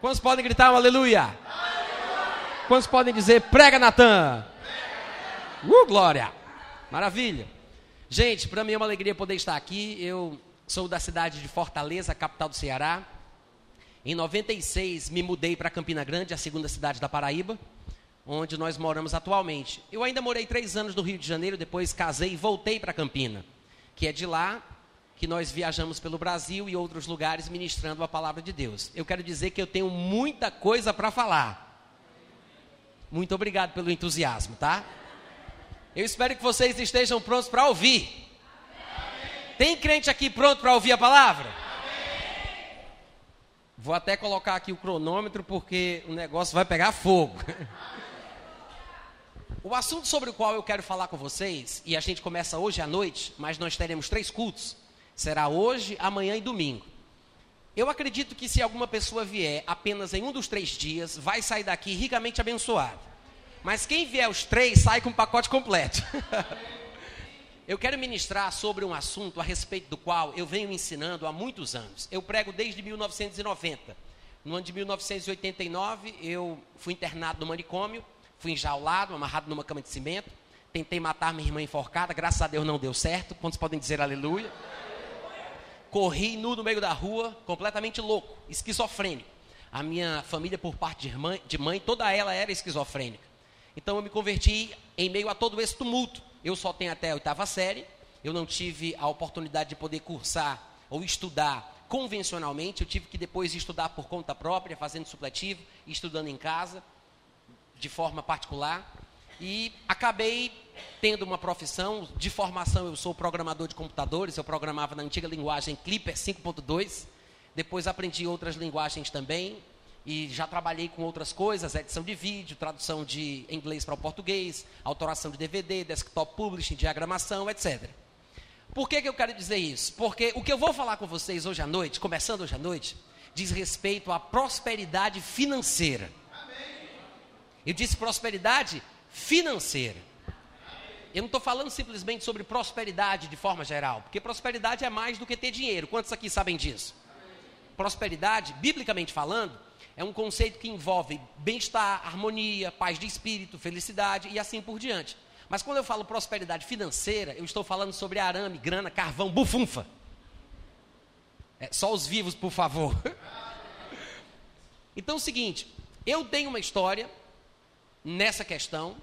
Quantos podem gritar um aleluia? aleluia. Quantos podem dizer prega Natan? Uh, glória! Maravilha! Gente, para mim é uma alegria poder estar aqui. Eu sou da cidade de Fortaleza, capital do Ceará. Em 96 me mudei para Campina Grande, a segunda cidade da Paraíba, onde nós moramos atualmente. Eu ainda morei três anos no Rio de Janeiro, depois casei e voltei para Campina, que é de lá que nós viajamos pelo Brasil e outros lugares ministrando a palavra de Deus. Eu quero dizer que eu tenho muita coisa para falar. Muito obrigado pelo entusiasmo, tá? Eu espero que vocês estejam prontos para ouvir. Tem crente aqui pronto para ouvir a palavra? Vou até colocar aqui o cronômetro porque o negócio vai pegar fogo. O assunto sobre o qual eu quero falar com vocês, e a gente começa hoje à noite, mas nós teremos três cultos. Será hoje, amanhã e domingo. Eu acredito que se alguma pessoa vier apenas em um dos três dias, vai sair daqui ricamente abençoado. Mas quem vier os três, sai com o pacote completo. eu quero ministrar sobre um assunto a respeito do qual eu venho ensinando há muitos anos. Eu prego desde 1990. No ano de 1989, eu fui internado no manicômio, fui enjaulado, amarrado numa cama de cimento. Tentei matar minha irmã enforcada, graças a Deus não deu certo. Quantos podem dizer aleluia? Corri nu no meio da rua, completamente louco, esquizofrênico. A minha família, por parte de mãe, de mãe, toda ela era esquizofrênica. Então eu me converti em meio a todo esse tumulto. Eu só tenho até a oitava série, eu não tive a oportunidade de poder cursar ou estudar convencionalmente, eu tive que depois estudar por conta própria, fazendo supletivo, estudando em casa, de forma particular. E acabei tendo uma profissão, de formação eu sou programador de computadores, eu programava na antiga linguagem Clipper 5.2, depois aprendi outras linguagens também, e já trabalhei com outras coisas, edição de vídeo, tradução de inglês para o português, autoração de DVD, desktop publishing, diagramação, etc. Por que, que eu quero dizer isso? Porque o que eu vou falar com vocês hoje à noite, começando hoje à noite, diz respeito à prosperidade financeira. Eu disse prosperidade financeira. Eu não estou falando simplesmente sobre prosperidade de forma geral, porque prosperidade é mais do que ter dinheiro. Quantos aqui sabem disso? Prosperidade, biblicamente falando, é um conceito que envolve bem-estar, harmonia, paz de espírito, felicidade e assim por diante. Mas quando eu falo prosperidade financeira, eu estou falando sobre arame, grana, carvão, bufunfa. É, só os vivos, por favor. Então é o seguinte, eu tenho uma história nessa questão.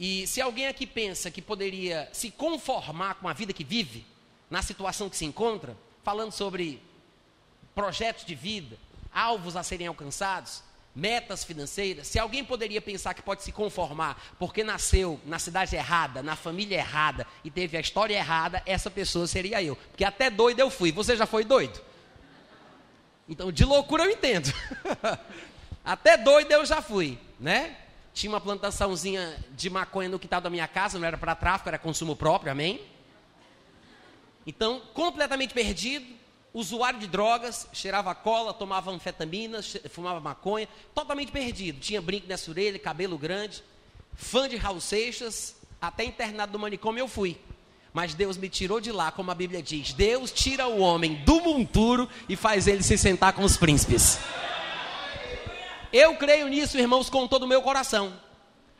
E se alguém aqui pensa que poderia se conformar com a vida que vive, na situação que se encontra, falando sobre projetos de vida, alvos a serem alcançados, metas financeiras, se alguém poderia pensar que pode se conformar porque nasceu na cidade errada, na família errada e teve a história errada, essa pessoa seria eu. Porque até doido eu fui. Você já foi doido? Então, de loucura eu entendo. até doido eu já fui, né? Tinha uma plantaçãozinha de maconha no quintal da minha casa, não era para tráfico, era consumo próprio, amém? Então, completamente perdido, usuário de drogas, cheirava cola, tomava anfetaminas, fumava maconha, totalmente perdido. Tinha brinco nessa orelha, cabelo grande, fã de Raul Seixas, até internado do manicômio eu fui. Mas Deus me tirou de lá, como a Bíblia diz. Deus tira o homem do monturo e faz ele se sentar com os príncipes. Eu creio nisso, irmãos, com todo o meu coração.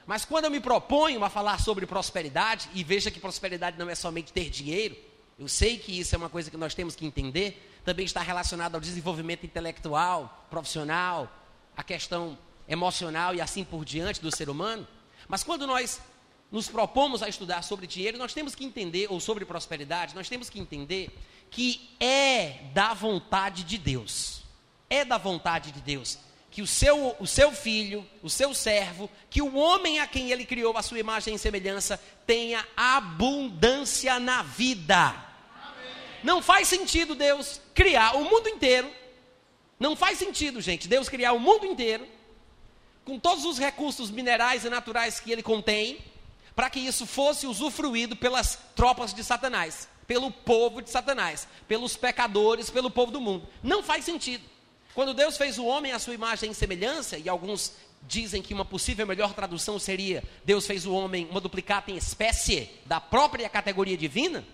Mas quando eu me proponho a falar sobre prosperidade, e veja que prosperidade não é somente ter dinheiro, eu sei que isso é uma coisa que nós temos que entender, também está relacionado ao desenvolvimento intelectual, profissional, a questão emocional e assim por diante do ser humano. Mas quando nós nos propomos a estudar sobre dinheiro, nós temos que entender, ou sobre prosperidade, nós temos que entender que é da vontade de Deus. É da vontade de Deus que o seu, o seu filho, o seu servo, que o homem a quem ele criou a sua imagem e semelhança tenha abundância na vida. Não faz sentido Deus criar o mundo inteiro. Não faz sentido, gente, Deus criar o mundo inteiro com todos os recursos minerais e naturais que ele contém, para que isso fosse usufruído pelas tropas de Satanás, pelo povo de Satanás, pelos pecadores, pelo povo do mundo. Não faz sentido. Quando Deus fez o homem à sua imagem e semelhança, e alguns dizem que uma possível melhor tradução seria: Deus fez o homem uma duplicata em espécie da própria categoria divina.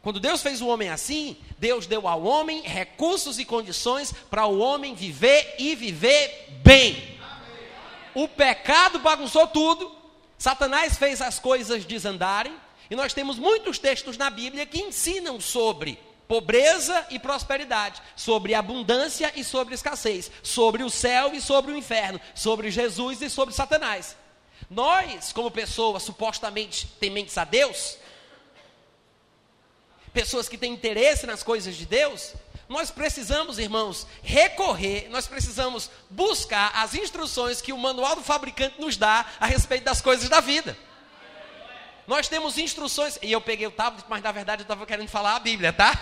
Quando Deus fez o homem assim, Deus deu ao homem recursos e condições para o homem viver e viver bem. O pecado bagunçou tudo, Satanás fez as coisas desandarem, e nós temos muitos textos na Bíblia que ensinam sobre pobreza e prosperidade, sobre abundância e sobre escassez, sobre o céu e sobre o inferno, sobre Jesus e sobre Satanás. Nós, como pessoas supostamente tementes a Deus, pessoas que têm interesse nas coisas de Deus, nós precisamos, irmãos, recorrer, nós precisamos buscar as instruções que o manual do fabricante nos dá a respeito das coisas da vida. Nós temos instruções, e eu peguei o tablet, mas na verdade eu estava querendo falar a Bíblia, tá?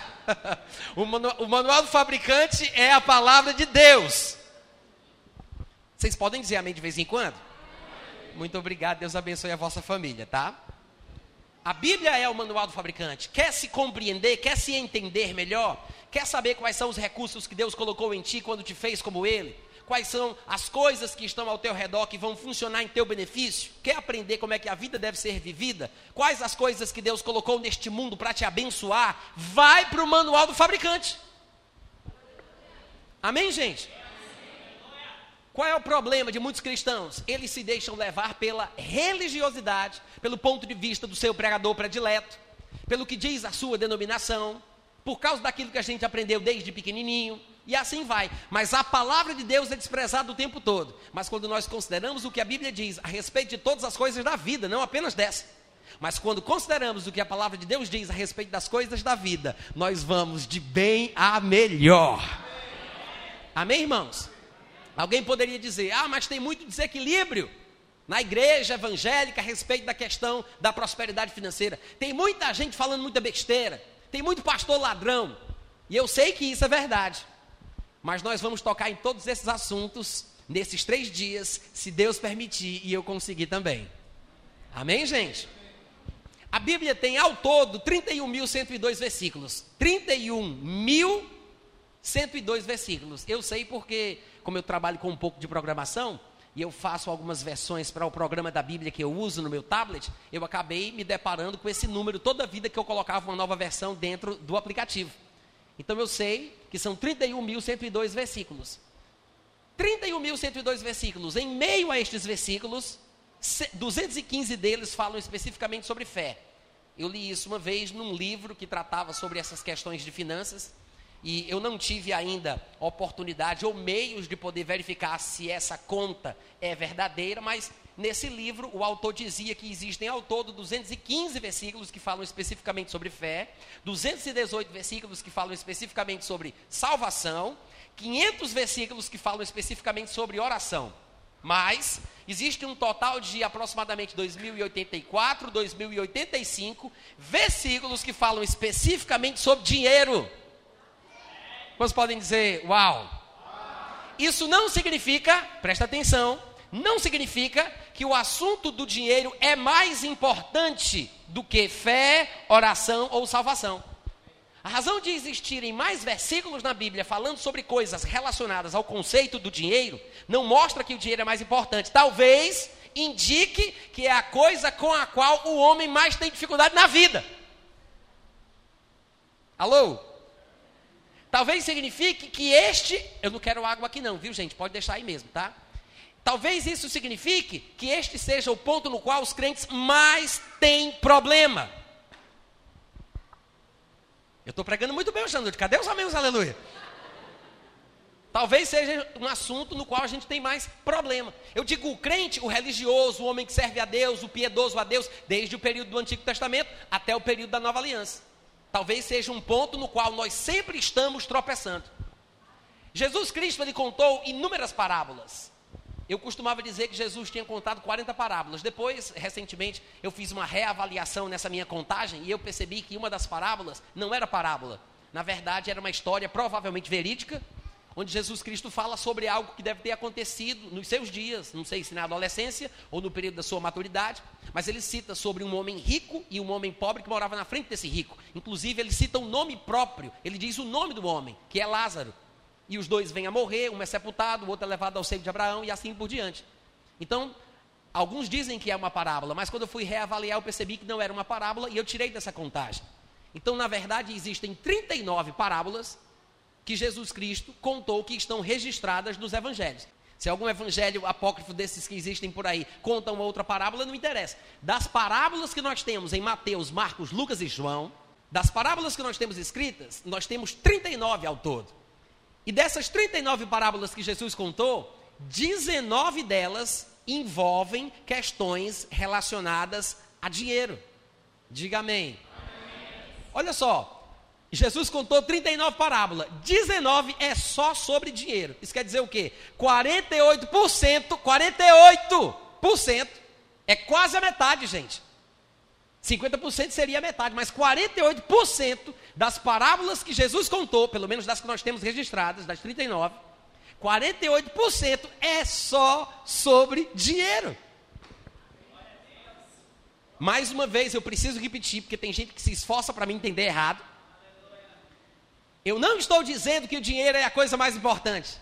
o, manual, o manual do fabricante é a palavra de Deus. Vocês podem dizer amém de vez em quando? Muito obrigado, Deus abençoe a vossa família, tá? A Bíblia é o manual do fabricante. Quer se compreender, quer se entender melhor? Quer saber quais são os recursos que Deus colocou em ti quando te fez como Ele? Quais são as coisas que estão ao teu redor que vão funcionar em teu benefício? Quer aprender como é que a vida deve ser vivida? Quais as coisas que Deus colocou neste mundo para te abençoar? Vai para o manual do fabricante. Amém, gente? Qual é o problema de muitos cristãos? Eles se deixam levar pela religiosidade, pelo ponto de vista do seu pregador predileto, pelo que diz a sua denominação, por causa daquilo que a gente aprendeu desde pequenininho, e assim vai. Mas a palavra de Deus é desprezada o tempo todo. Mas quando nós consideramos o que a Bíblia diz a respeito de todas as coisas da vida, não apenas dessa, mas quando consideramos o que a palavra de Deus diz a respeito das coisas da vida, nós vamos de bem a melhor. Amém, irmãos? Alguém poderia dizer: ah, mas tem muito desequilíbrio na igreja evangélica a respeito da questão da prosperidade financeira. Tem muita gente falando muita besteira, tem muito pastor ladrão. E eu sei que isso é verdade. Mas nós vamos tocar em todos esses assuntos nesses três dias, se Deus permitir e eu conseguir também. Amém, gente? A Bíblia tem ao todo 31.102 versículos. 31.102 versículos. Eu sei porque como eu trabalho com um pouco de programação, e eu faço algumas versões para o programa da Bíblia que eu uso no meu tablet, eu acabei me deparando com esse número toda vida que eu colocava uma nova versão dentro do aplicativo. Então eu sei que são 31.102 versículos. 31.102 versículos. Em meio a estes versículos, 215 deles falam especificamente sobre fé. Eu li isso uma vez num livro que tratava sobre essas questões de finanças e eu não tive ainda oportunidade ou meios de poder verificar se essa conta é verdadeira, mas nesse livro o autor dizia que existem ao todo 215 versículos que falam especificamente sobre fé, 218 versículos que falam especificamente sobre salvação, 500 versículos que falam especificamente sobre oração. Mas existe um total de aproximadamente 2084, 2085 versículos que falam especificamente sobre dinheiro. Quantos podem dizer uau? Isso não significa, presta atenção, não significa que o assunto do dinheiro é mais importante do que fé, oração ou salvação. A razão de existirem mais versículos na Bíblia falando sobre coisas relacionadas ao conceito do dinheiro não mostra que o dinheiro é mais importante. Talvez indique que é a coisa com a qual o homem mais tem dificuldade na vida. Alô? Talvez signifique que este. Eu não quero água aqui, não, viu, gente? Pode deixar aí mesmo, tá? Talvez isso signifique que este seja o ponto no qual os crentes mais têm problema. Eu estou pregando muito bem hoje Cadê os amigos, aleluia? Talvez seja um assunto no qual a gente tem mais problema. Eu digo o crente, o religioso, o homem que serve a Deus, o piedoso a Deus, desde o período do Antigo Testamento até o período da Nova Aliança talvez seja um ponto no qual nós sempre estamos tropeçando. Jesus Cristo ele contou inúmeras parábolas. Eu costumava dizer que Jesus tinha contado 40 parábolas. Depois, recentemente, eu fiz uma reavaliação nessa minha contagem e eu percebi que uma das parábolas não era parábola. Na verdade, era uma história provavelmente verídica, onde Jesus Cristo fala sobre algo que deve ter acontecido nos seus dias, não sei se na adolescência ou no período da sua maturidade, mas ele cita sobre um homem rico e um homem pobre que morava na frente desse rico. Inclusive, ele cita um nome próprio, ele diz o nome do homem, que é Lázaro. E os dois vêm a morrer, um é sepultado, o outro é levado ao seio de Abraão e assim por diante. Então, alguns dizem que é uma parábola, mas quando eu fui reavaliar, eu percebi que não era uma parábola e eu tirei dessa contagem. Então, na verdade, existem 39 parábolas que Jesus Cristo contou que estão registradas nos evangelhos. Se algum evangelho apócrifo desses que existem por aí conta uma outra parábola, não interessa. Das parábolas que nós temos em Mateus, Marcos, Lucas e João, das parábolas que nós temos escritas, nós temos 39 ao todo. E dessas 39 parábolas que Jesus contou, 19 delas envolvem questões relacionadas a dinheiro. Diga amém. amém. Olha só, Jesus contou 39 parábolas, 19 é só sobre dinheiro. Isso quer dizer o quê? 48%, 48% é quase a metade, gente. 50% seria a metade, mas 48% das parábolas que Jesus contou, pelo menos das que nós temos registradas, das 39, 48% é só sobre dinheiro. Mais uma vez, eu preciso repetir, porque tem gente que se esforça para me entender errado. Eu não estou dizendo que o dinheiro é a coisa mais importante.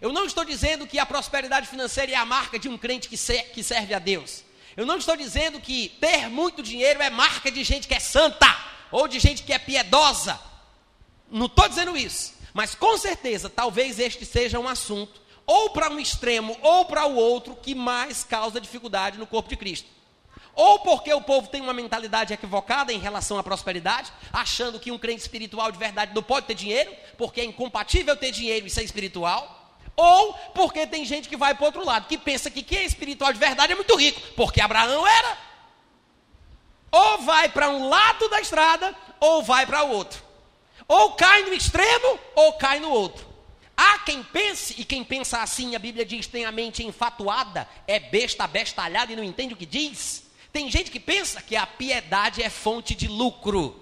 Eu não estou dizendo que a prosperidade financeira é a marca de um crente que, que serve a Deus. Eu não estou dizendo que ter muito dinheiro é marca de gente que é santa ou de gente que é piedosa. Não estou dizendo isso. Mas com certeza, talvez este seja um assunto, ou para um extremo ou para o outro, que mais causa dificuldade no corpo de Cristo. Ou porque o povo tem uma mentalidade equivocada em relação à prosperidade, achando que um crente espiritual de verdade não pode ter dinheiro, porque é incompatível ter dinheiro e ser espiritual. Ou porque tem gente que vai para o outro lado, que pensa que quem é espiritual de verdade é muito rico, porque Abraão era. Ou vai para um lado da estrada, ou vai para o outro. Ou cai no extremo, ou cai no outro. Há quem pense, e quem pensa assim, a Bíblia diz, tem a mente enfatuada, é besta, bestalhada e não entende o que diz. Tem gente que pensa que a piedade é fonte de lucro.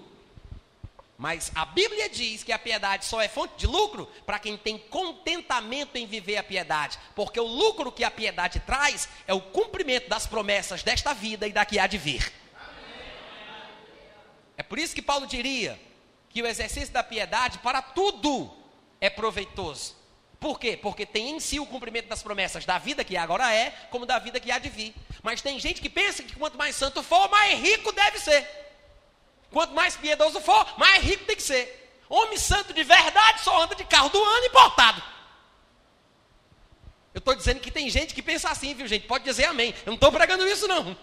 Mas a Bíblia diz que a piedade só é fonte de lucro para quem tem contentamento em viver a piedade. Porque o lucro que a piedade traz é o cumprimento das promessas desta vida e da que há de vir. É por isso que Paulo diria que o exercício da piedade para tudo é proveitoso. Por quê? Porque tem em si o cumprimento das promessas da vida que agora é, como da vida que há de vir. Mas tem gente que pensa que quanto mais santo for, mais rico deve ser. Quanto mais piedoso for, mais rico tem que ser. Homem santo de verdade só anda de carro do ano importado. Eu estou dizendo que tem gente que pensa assim, viu gente? Pode dizer amém. Eu não estou pregando isso não.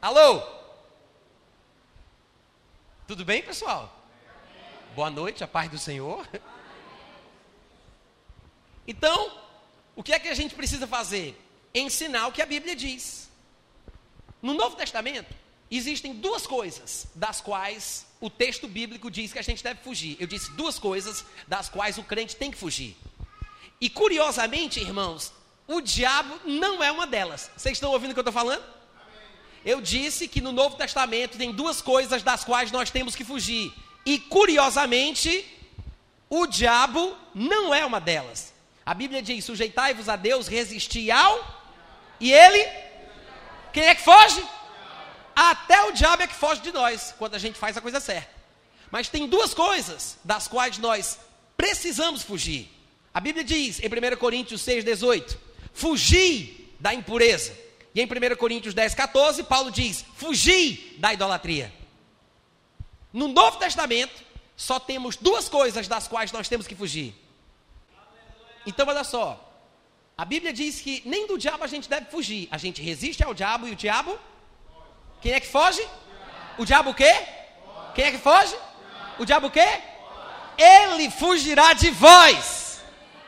Alô? Tudo bem, pessoal? Boa noite, a paz do Senhor. Então, o que é que a gente precisa fazer? Ensinar o que a Bíblia diz. No Novo Testamento, existem duas coisas das quais o texto bíblico diz que a gente deve fugir. Eu disse duas coisas das quais o crente tem que fugir. E curiosamente, irmãos, o diabo não é uma delas. Vocês estão ouvindo o que eu estou falando? Eu disse que no Novo Testamento tem duas coisas das quais nós temos que fugir. E curiosamente, o diabo não é uma delas. A Bíblia diz: sujeitai-vos a Deus, resisti ao. E ele? Quem é que foge? Até o diabo é que foge de nós, quando a gente faz a coisa certa. Mas tem duas coisas das quais nós precisamos fugir. A Bíblia diz em 1 Coríntios 6,18: Fugi da impureza. E em 1 Coríntios 10, 14, Paulo diz: Fugi da idolatria. No Novo Testamento, só temos duas coisas das quais nós temos que fugir: então, olha só. A Bíblia diz que nem do diabo a gente deve fugir. A gente resiste ao diabo e o diabo. Quem é que foge? O diabo o quê? Quem é que foge? O diabo o quê? Ele fugirá de vós.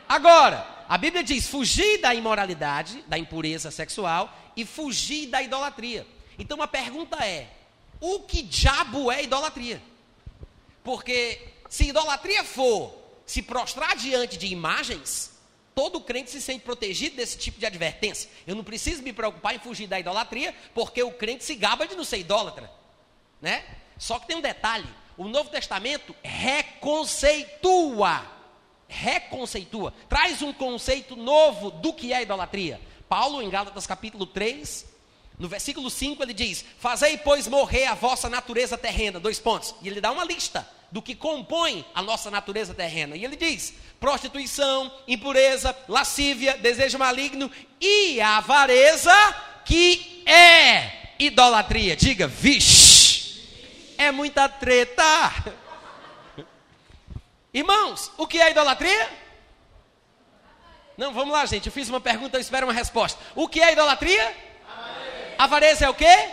Agora, a Bíblia diz: fugir da imoralidade, da impureza sexual e fugir da idolatria. Então a pergunta é: o que diabo é idolatria? Porque se idolatria for se prostrar diante de imagens, todo crente se sente protegido desse tipo de advertência. Eu não preciso me preocupar em fugir da idolatria, porque o crente se gaba de não ser idólatra, né? Só que tem um detalhe: o Novo Testamento reconceitua, reconceitua, traz um conceito novo do que é idolatria. Paulo, em Gálatas capítulo 3, no versículo 5, ele diz: Fazei, pois, morrer a vossa natureza terrena. Dois pontos. E ele dá uma lista do que compõe a nossa natureza terrena. E ele diz: prostituição, impureza, lascívia, desejo maligno e avareza, que é idolatria. Diga, vixe. é muita treta. Irmãos, o que é idolatria? Não, vamos lá, gente. Eu fiz uma pergunta, eu espero uma resposta. O que é idolatria? Avareza, é o quê?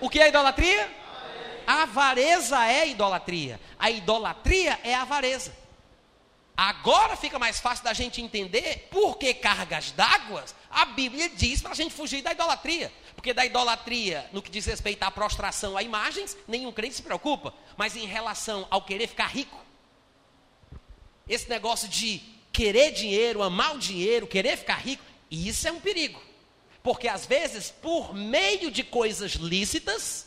O que é idolatria? A avareza é idolatria. A idolatria é a avareza. Agora fica mais fácil da gente entender por que cargas d'água a Bíblia diz para a gente fugir da idolatria. Porque da idolatria, no que diz respeito à prostração a imagens, nenhum crente se preocupa. Mas em relação ao querer ficar rico, esse negócio de querer dinheiro, amar o dinheiro, querer ficar rico, isso é um perigo. Porque às vezes, por meio de coisas lícitas,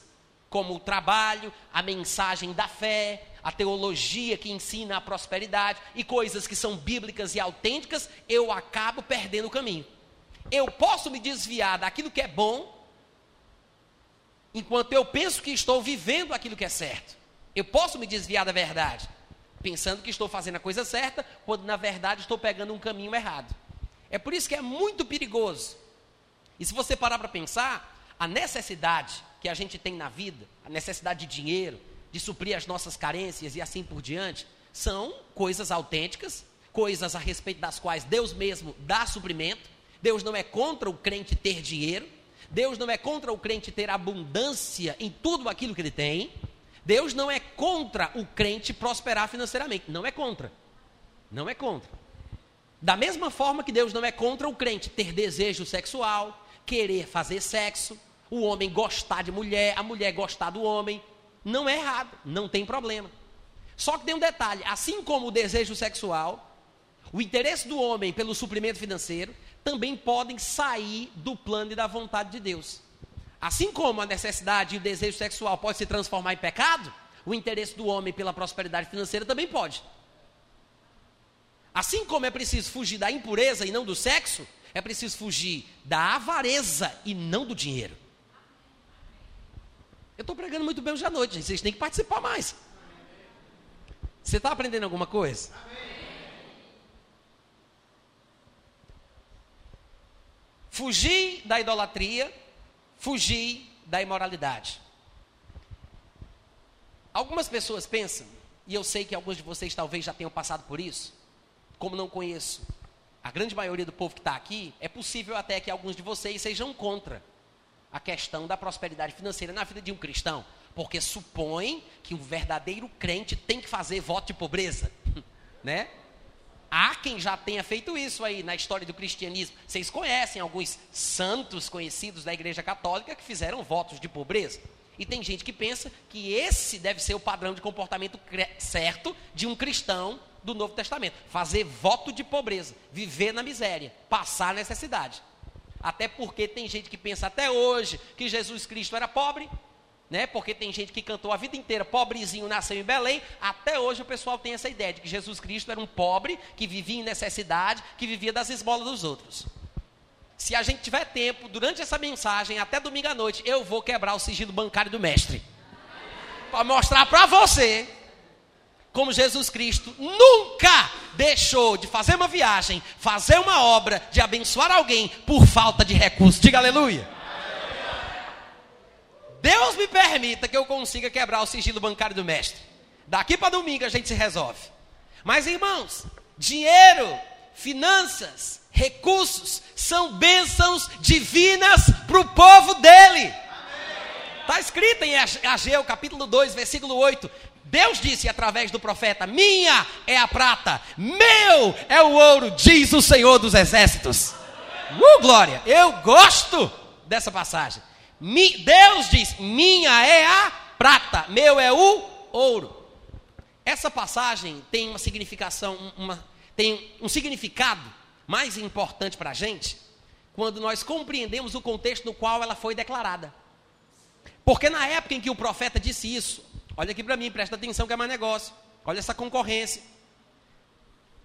como o trabalho, a mensagem da fé, a teologia que ensina a prosperidade e coisas que são bíblicas e autênticas, eu acabo perdendo o caminho. Eu posso me desviar daquilo que é bom, enquanto eu penso que estou vivendo aquilo que é certo. Eu posso me desviar da verdade, pensando que estou fazendo a coisa certa, quando na verdade estou pegando um caminho errado. É por isso que é muito perigoso. E se você parar para pensar, a necessidade que a gente tem na vida, a necessidade de dinheiro, de suprir as nossas carências e assim por diante, são coisas autênticas, coisas a respeito das quais Deus mesmo dá suprimento. Deus não é contra o crente ter dinheiro, Deus não é contra o crente ter abundância em tudo aquilo que ele tem. Deus não é contra o crente prosperar financeiramente, não é contra. Não é contra. Da mesma forma que Deus não é contra o crente ter desejo sexual, querer fazer sexo, o homem gostar de mulher, a mulher gostar do homem, não é errado, não tem problema. Só que tem um detalhe: assim como o desejo sexual, o interesse do homem pelo suprimento financeiro também podem sair do plano e da vontade de Deus. Assim como a necessidade e o desejo sexual pode se transformar em pecado, o interesse do homem pela prosperidade financeira também pode. Assim como é preciso fugir da impureza e não do sexo, é preciso fugir da avareza e não do dinheiro. Eu estou pregando muito bem hoje à noite, gente. Vocês têm que participar mais. Você está aprendendo alguma coisa? Fugir da idolatria, fugir da imoralidade. Algumas pessoas pensam, e eu sei que alguns de vocês talvez já tenham passado por isso, como não conheço a grande maioria do povo que está aqui, é possível até que alguns de vocês sejam contra a questão da prosperidade financeira na vida de um cristão, porque supõe que um verdadeiro crente tem que fazer voto de pobreza, né? Há quem já tenha feito isso aí na história do cristianismo. Vocês conhecem alguns santos conhecidos da Igreja Católica que fizeram votos de pobreza. E tem gente que pensa que esse deve ser o padrão de comportamento certo de um cristão do Novo Testamento: fazer voto de pobreza, viver na miséria, passar necessidade. Até porque tem gente que pensa até hoje que Jesus Cristo era pobre, né? Porque tem gente que cantou a vida inteira, pobrezinho, nasceu em Belém. Até hoje o pessoal tem essa ideia de que Jesus Cristo era um pobre que vivia em necessidade, que vivia das esmolas dos outros. Se a gente tiver tempo, durante essa mensagem, até domingo à noite, eu vou quebrar o sigilo bancário do mestre. Para mostrar para você como Jesus Cristo nunca deixou de fazer uma viagem, fazer uma obra, de abençoar alguém por falta de recursos. Diga aleluia. Deus me permita que eu consiga quebrar o sigilo bancário do mestre. Daqui para domingo a gente se resolve. Mas irmãos, dinheiro, finanças, recursos são bênçãos divinas para o povo dele. Está escrito em Ageu capítulo 2, versículo 8: Deus disse através do profeta: Minha é a prata, meu é o ouro, diz o Senhor dos exércitos. Uh, glória! Eu gosto dessa passagem. Mi, Deus diz: Minha é a prata, meu é o ouro. Essa passagem tem uma significação, uma, tem um significado mais importante para a gente quando nós compreendemos o contexto no qual ela foi declarada. Porque na época em que o profeta disse isso, Olha aqui para mim, presta atenção que é mais negócio. Olha essa concorrência.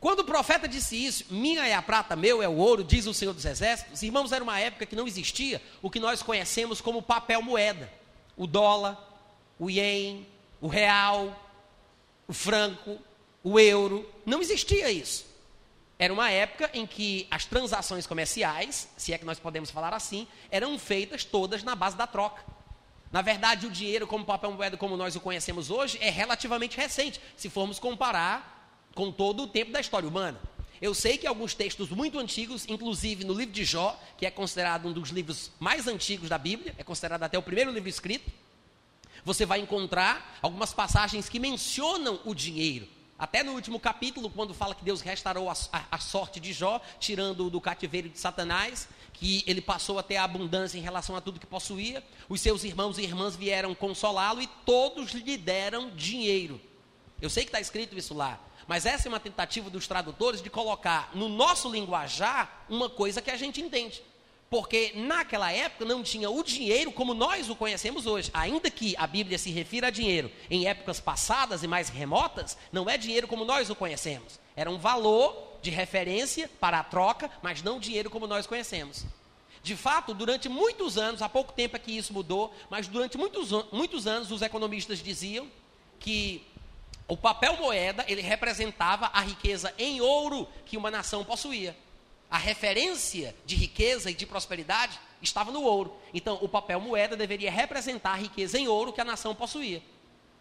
Quando o profeta disse isso, minha é a prata, meu é o ouro, diz o Senhor dos Exércitos, irmãos, era uma época que não existia o que nós conhecemos como papel moeda. O dólar, o ien, o real, o franco, o euro, não existia isso. Era uma época em que as transações comerciais, se é que nós podemos falar assim, eram feitas todas na base da troca. Na verdade, o dinheiro como papel moeda como nós o conhecemos hoje é relativamente recente, se formos comparar com todo o tempo da história humana. Eu sei que alguns textos muito antigos, inclusive no livro de Jó, que é considerado um dos livros mais antigos da Bíblia, é considerado até o primeiro livro escrito, você vai encontrar algumas passagens que mencionam o dinheiro. Até no último capítulo, quando fala que Deus restaurou a, a, a sorte de Jó, tirando-o do cativeiro de Satanás, que ele passou a ter abundância em relação a tudo que possuía, os seus irmãos e irmãs vieram consolá-lo e todos lhe deram dinheiro. Eu sei que está escrito isso lá, mas essa é uma tentativa dos tradutores de colocar no nosso linguajar uma coisa que a gente entende. Porque naquela época não tinha o dinheiro como nós o conhecemos hoje. Ainda que a Bíblia se refira a dinheiro em épocas passadas e mais remotas, não é dinheiro como nós o conhecemos. Era um valor de referência para a troca, mas não dinheiro como nós conhecemos. De fato, durante muitos anos, há pouco tempo é que isso mudou, mas durante muitos, muitos anos os economistas diziam que o papel moeda, ele representava a riqueza em ouro que uma nação possuía. A referência de riqueza e de prosperidade estava no ouro. Então, o papel moeda deveria representar a riqueza em ouro que a nação possuía.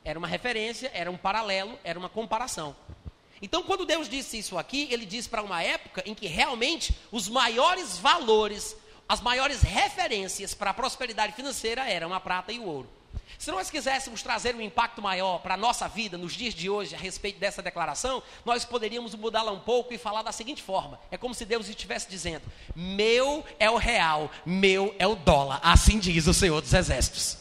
Era uma referência, era um paralelo, era uma comparação. Então, quando Deus disse isso aqui, ele disse para uma época em que realmente os maiores valores, as maiores referências para a prosperidade financeira eram a prata e o ouro. Se nós quiséssemos trazer um impacto maior para a nossa vida nos dias de hoje a respeito dessa declaração, nós poderíamos mudá-la um pouco e falar da seguinte forma: é como se Deus estivesse dizendo, meu é o real, meu é o dólar, assim diz o Senhor dos Exércitos.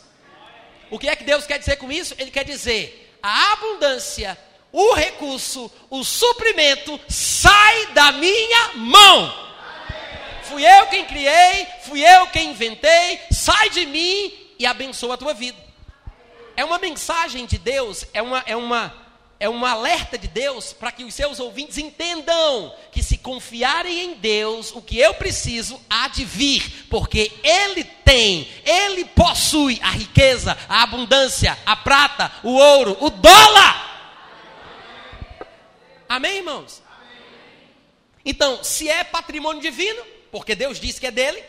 O que é que Deus quer dizer com isso? Ele quer dizer a abundância, o recurso, o suprimento sai da minha mão. Fui eu quem criei, fui eu quem inventei, sai de mim e abençoa a tua vida. É uma mensagem de Deus, é uma, é uma, é um alerta de Deus para que os seus ouvintes entendam que se confiarem em Deus, o que eu preciso há de vir, porque Ele tem, Ele possui a riqueza, a abundância, a prata, o ouro, o dólar. Amém, irmãos? Então, se é patrimônio divino, porque Deus disse que é dele,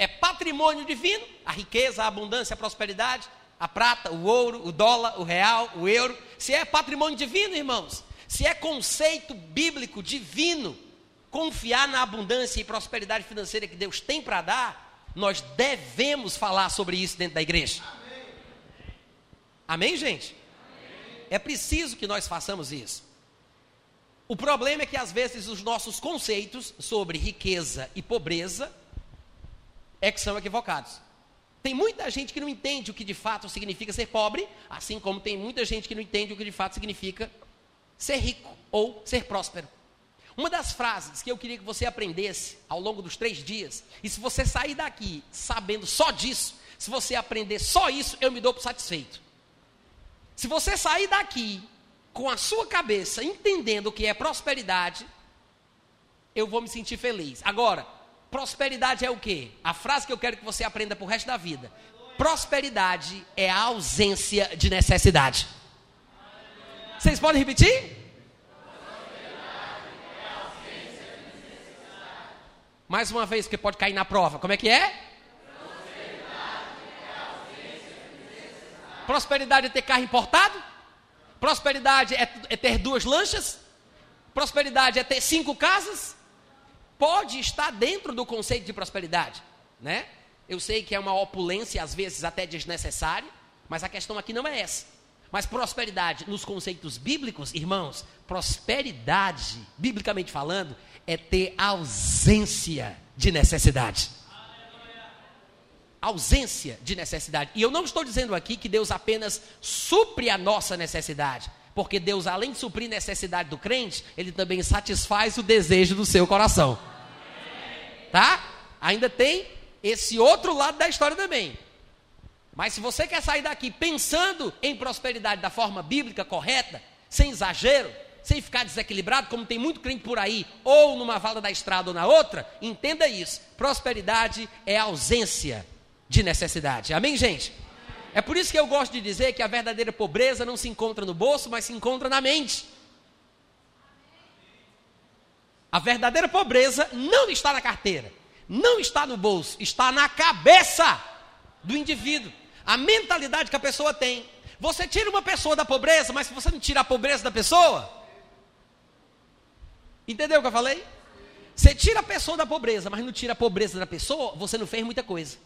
é patrimônio divino, a riqueza, a abundância, a prosperidade, a prata, o ouro, o dólar, o real, o euro. Se é patrimônio divino, irmãos, se é conceito bíblico divino, confiar na abundância e prosperidade financeira que Deus tem para dar, nós devemos falar sobre isso dentro da igreja. Amém, Amém gente? Amém. É preciso que nós façamos isso. O problema é que às vezes os nossos conceitos sobre riqueza e pobreza é que são equivocados. Tem muita gente que não entende o que de fato significa ser pobre, assim como tem muita gente que não entende o que de fato significa ser rico ou ser próspero. Uma das frases que eu queria que você aprendesse ao longo dos três dias, e se você sair daqui sabendo só disso, se você aprender só isso, eu me dou por satisfeito. Se você sair daqui com a sua cabeça entendendo o que é prosperidade, eu vou me sentir feliz. Agora, Prosperidade é o quê? A frase que eu quero que você aprenda para o resto da vida. Prosperidade é a ausência de necessidade. Vocês podem repetir? Mais uma vez, porque pode cair na prova. Como é que é? Prosperidade é ter carro importado? Prosperidade é, é ter duas lanchas? Prosperidade é ter cinco casas? pode estar dentro do conceito de prosperidade, né? Eu sei que é uma opulência, às vezes até desnecessária, mas a questão aqui não é essa. Mas prosperidade, nos conceitos bíblicos, irmãos, prosperidade, biblicamente falando, é ter ausência de necessidade. Ausência de necessidade. E eu não estou dizendo aqui que Deus apenas supre a nossa necessidade, porque Deus, além de suprir necessidade do crente, Ele também satisfaz o desejo do seu coração tá? Ainda tem esse outro lado da história também. Mas se você quer sair daqui pensando em prosperidade da forma bíblica correta, sem exagero, sem ficar desequilibrado, como tem muito crente por aí, ou numa vala da estrada ou na outra, entenda isso. Prosperidade é ausência de necessidade. Amém, gente? É por isso que eu gosto de dizer que a verdadeira pobreza não se encontra no bolso, mas se encontra na mente. A verdadeira pobreza não está na carteira, não está no bolso, está na cabeça do indivíduo. A mentalidade que a pessoa tem. Você tira uma pessoa da pobreza, mas se você não tira a pobreza da pessoa. Entendeu o que eu falei? Você tira a pessoa da pobreza, mas não tira a pobreza da pessoa, você não fez muita coisa.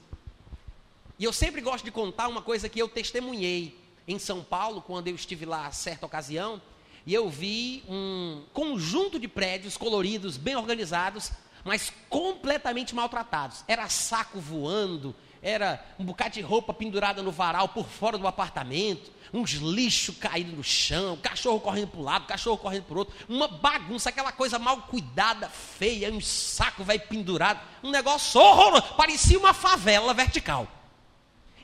E eu sempre gosto de contar uma coisa que eu testemunhei em São Paulo, quando eu estive lá certa ocasião, e eu vi um conjunto de prédios coloridos, bem organizados, mas completamente maltratados. Era saco voando, era um bocado de roupa pendurada no varal por fora do apartamento, uns lixos caídos no chão, cachorro correndo para um lado, cachorro correndo para outro, uma bagunça, aquela coisa mal cuidada, feia, um saco vai pendurado, um negócio horroroso, parecia uma favela vertical.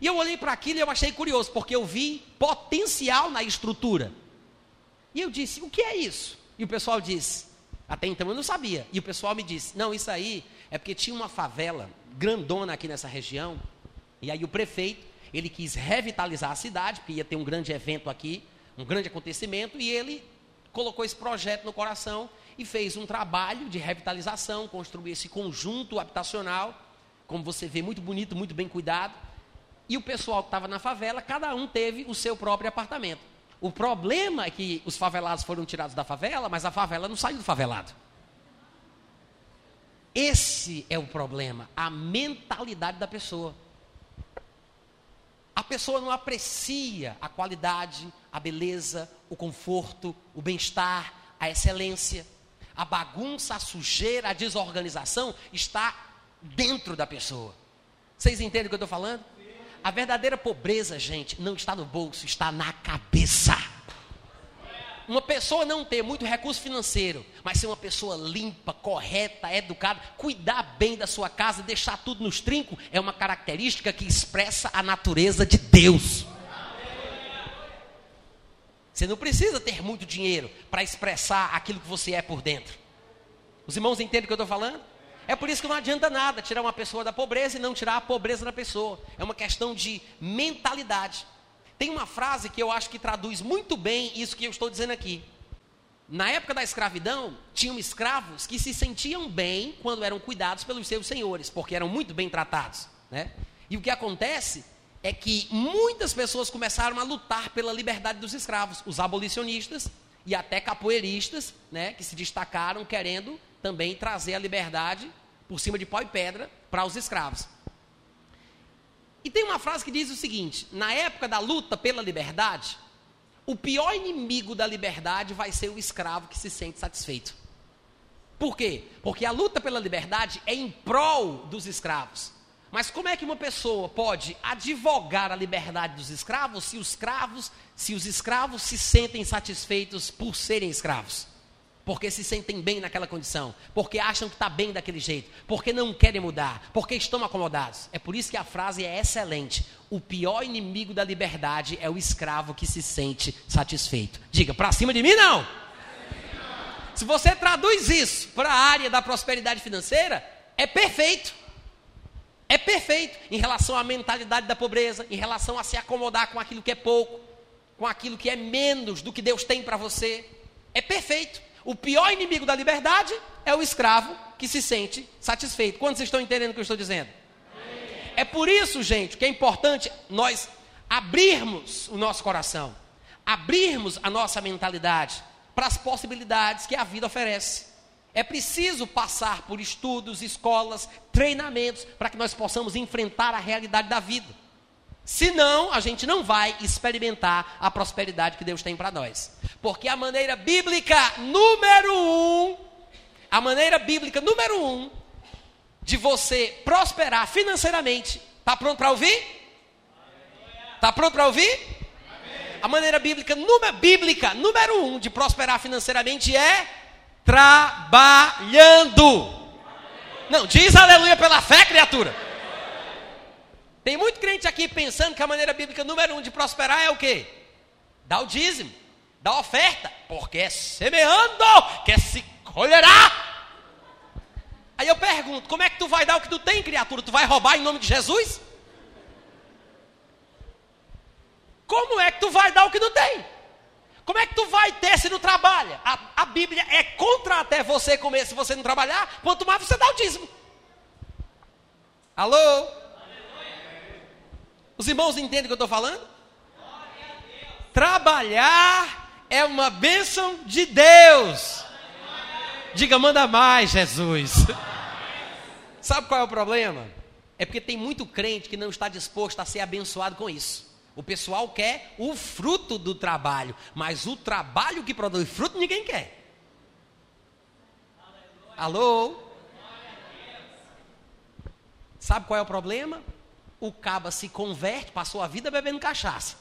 E eu olhei para aquilo e eu achei curioso, porque eu vi potencial na estrutura. E eu disse: o que é isso? E o pessoal disse: até então eu não sabia. E o pessoal me disse: não, isso aí é porque tinha uma favela grandona aqui nessa região. E aí o prefeito, ele quis revitalizar a cidade, porque ia ter um grande evento aqui, um grande acontecimento, e ele colocou esse projeto no coração e fez um trabalho de revitalização, construiu esse conjunto habitacional, como você vê, muito bonito, muito bem cuidado. E o pessoal que estava na favela, cada um teve o seu próprio apartamento. O problema é que os favelados foram tirados da favela, mas a favela não saiu do favelado. Esse é o problema, a mentalidade da pessoa. A pessoa não aprecia a qualidade, a beleza, o conforto, o bem-estar, a excelência. A bagunça, a sujeira, a desorganização está dentro da pessoa. Vocês entendem o que eu estou falando? A verdadeira pobreza, gente, não está no bolso, está na cabeça. Uma pessoa não ter muito recurso financeiro, mas ser uma pessoa limpa, correta, educada, cuidar bem da sua casa, deixar tudo nos trincos, é uma característica que expressa a natureza de Deus. Você não precisa ter muito dinheiro para expressar aquilo que você é por dentro. Os irmãos entendem o que eu estou falando? É por isso que não adianta nada tirar uma pessoa da pobreza e não tirar a pobreza da pessoa. É uma questão de mentalidade. Tem uma frase que eu acho que traduz muito bem isso que eu estou dizendo aqui. Na época da escravidão, tinham escravos que se sentiam bem quando eram cuidados pelos seus senhores, porque eram muito bem tratados. Né? E o que acontece é que muitas pessoas começaram a lutar pela liberdade dos escravos, os abolicionistas e até capoeiristas, né, que se destacaram querendo também trazer a liberdade por cima de pau e pedra para os escravos. E tem uma frase que diz o seguinte: na época da luta pela liberdade, o pior inimigo da liberdade vai ser o escravo que se sente satisfeito. Por quê? Porque a luta pela liberdade é em prol dos escravos. Mas como é que uma pessoa pode advogar a liberdade dos escravos se os escravos, se os escravos se sentem satisfeitos por serem escravos? Porque se sentem bem naquela condição, porque acham que está bem daquele jeito, porque não querem mudar, porque estão acomodados. É por isso que a frase é excelente. O pior inimigo da liberdade é o escravo que se sente satisfeito. Diga, para cima de mim não. Se você traduz isso para a área da prosperidade financeira, é perfeito. É perfeito em relação à mentalidade da pobreza, em relação a se acomodar com aquilo que é pouco, com aquilo que é menos do que Deus tem para você. É perfeito. O pior inimigo da liberdade é o escravo que se sente satisfeito. Quantos estão entendendo o que eu estou dizendo? É por isso, gente, que é importante nós abrirmos o nosso coração, abrirmos a nossa mentalidade para as possibilidades que a vida oferece. É preciso passar por estudos, escolas, treinamentos, para que nós possamos enfrentar a realidade da vida. Senão, a gente não vai experimentar a prosperidade que Deus tem para nós. Porque a maneira bíblica número um, a maneira bíblica número um de você prosperar financeiramente, está pronto para ouvir? Está pronto para ouvir? A maneira bíblica, número, bíblica número um de prosperar financeiramente é trabalhando. Não, diz aleluia pela fé, criatura. Tem muito crente aqui pensando que a maneira bíblica número um de prosperar é o quê? Dá o dízimo, dá a oferta, porque é semeando que se colherá. Aí eu pergunto, como é que tu vai dar o que tu tem, criatura? Tu vai roubar em nome de Jesus? Como é que tu vai dar o que não tem? Como é que tu vai ter se não trabalha? A, a Bíblia é contra até você comer se você não trabalhar, quanto mais você dá o dízimo. Alô? Os irmãos entendem o que eu estou falando? Trabalhar é uma bênção de Deus. Diga, manda mais, Jesus. Sabe qual é o problema? É porque tem muito crente que não está disposto a ser abençoado com isso. O pessoal quer o fruto do trabalho, mas o trabalho que produz fruto ninguém quer. Alô? Sabe qual é o problema? O caba se converte, passou a vida bebendo cachaça.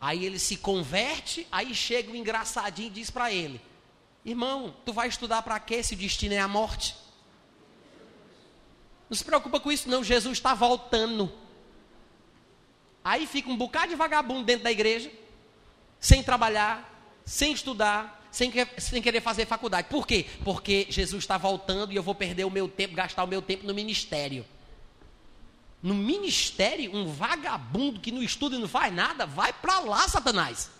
Aí ele se converte, aí chega o engraçadinho e diz para ele: Irmão, tu vai estudar para quê se o destino é a morte? Não se preocupa com isso, não. Jesus está voltando. Aí fica um bocado de vagabundo dentro da igreja, sem trabalhar, sem estudar, sem, sem querer fazer faculdade. Por quê? Porque Jesus está voltando e eu vou perder o meu tempo, gastar o meu tempo no ministério. No ministério, um vagabundo que não estuda e não faz nada, vai para lá, Satanás.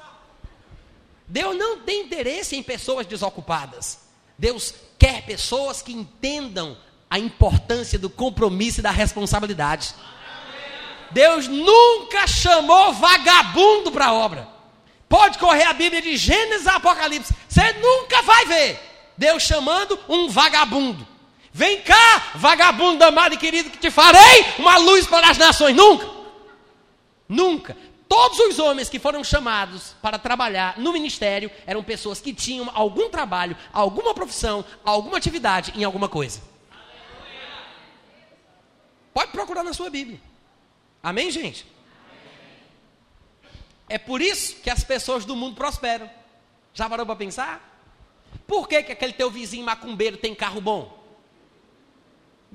Deus não tem interesse em pessoas desocupadas. Deus quer pessoas que entendam a importância do compromisso e da responsabilidade. Deus nunca chamou vagabundo para a obra. Pode correr a Bíblia de Gênesis a Apocalipse, você nunca vai ver Deus chamando um vagabundo. Vem cá, vagabundo amado e querido, que te farei uma luz para as nações. Nunca. Nunca. Todos os homens que foram chamados para trabalhar no ministério eram pessoas que tinham algum trabalho, alguma profissão, alguma atividade em alguma coisa. Pode procurar na sua Bíblia. Amém, gente? É por isso que as pessoas do mundo prosperam. Já parou para pensar? Por que, que aquele teu vizinho macumbeiro tem carro bom?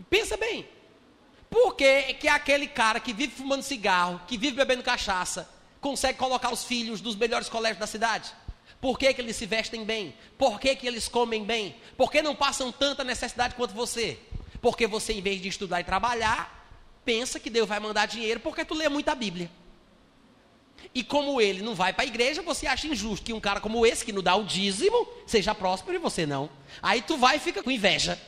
Pensa bem. Por que, que aquele cara que vive fumando cigarro, que vive bebendo cachaça, consegue colocar os filhos dos melhores colégios da cidade? Por que, que eles se vestem bem? Por que, que eles comem bem? Por que não passam tanta necessidade quanto você? Porque você, em vez de estudar e trabalhar, pensa que Deus vai mandar dinheiro porque tu lê muita Bíblia. E como ele não vai para a igreja, você acha injusto que um cara como esse, que não dá o dízimo, seja próspero e você não. Aí tu vai e fica com inveja.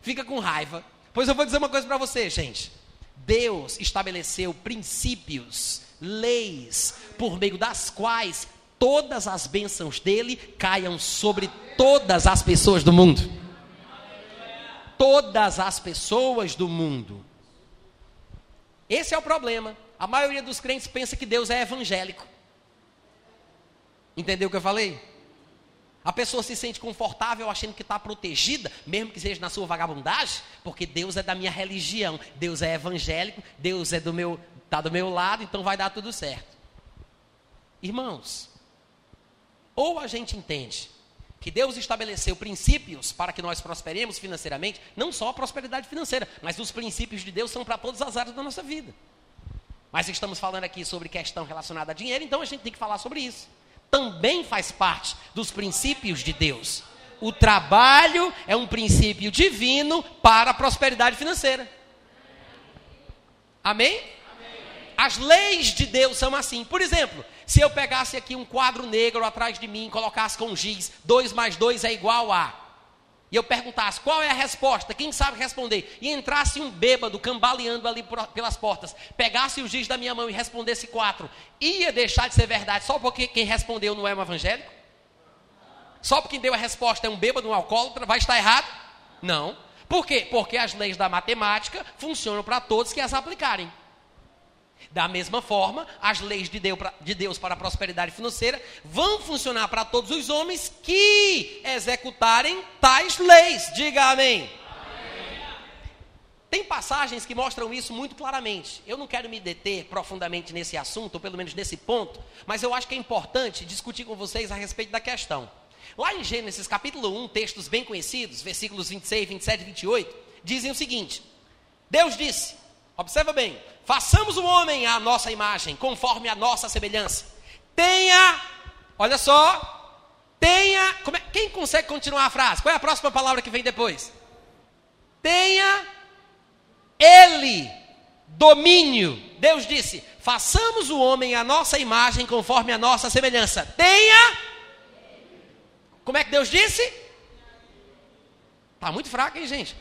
Fica com raiva. Pois eu vou dizer uma coisa para você, gente. Deus estabeleceu princípios, leis, por meio das quais todas as bênçãos dele caiam sobre todas as pessoas do mundo todas as pessoas do mundo. Esse é o problema. A maioria dos crentes pensa que Deus é evangélico. Entendeu o que eu falei? A pessoa se sente confortável achando que está protegida, mesmo que seja na sua vagabundagem, porque Deus é da minha religião, Deus é evangélico, Deus é do meu, está do meu lado, então vai dar tudo certo. Irmãos, ou a gente entende que Deus estabeleceu princípios para que nós prosperemos financeiramente, não só a prosperidade financeira, mas os princípios de Deus são para todas as áreas da nossa vida. Mas estamos falando aqui sobre questão relacionada a dinheiro, então a gente tem que falar sobre isso. Também faz parte dos princípios de Deus. O trabalho é um princípio divino para a prosperidade financeira. Amém? As leis de Deus são assim. Por exemplo, se eu pegasse aqui um quadro negro atrás de mim, colocasse com giz, 2 mais 2 é igual a. E eu perguntasse qual é a resposta, quem sabe responder, e entrasse um bêbado cambaleando ali por, pelas portas, pegasse o giz da minha mão e respondesse quatro, ia deixar de ser verdade só porque quem respondeu não é um evangélico? Só porque quem deu a resposta é um bêbado, um alcoólatra, vai estar errado? Não. Por quê? Porque as leis da matemática funcionam para todos que as aplicarem. Da mesma forma, as leis de Deus para a prosperidade financeira vão funcionar para todos os homens que executarem tais leis. Diga amém. Tem passagens que mostram isso muito claramente. Eu não quero me deter profundamente nesse assunto, ou pelo menos nesse ponto, mas eu acho que é importante discutir com vocês a respeito da questão. Lá em Gênesis capítulo 1, textos bem conhecidos, versículos 26, 27 e 28, dizem o seguinte: Deus disse: Observa bem. Façamos o homem à nossa imagem, conforme a nossa semelhança. Tenha, olha só, tenha. É, quem consegue continuar a frase? Qual é a próxima palavra que vem depois? Tenha ele domínio. Deus disse: façamos o homem à nossa imagem, conforme a nossa semelhança. Tenha. Como é que Deus disse? Está muito fraco, hein, gente?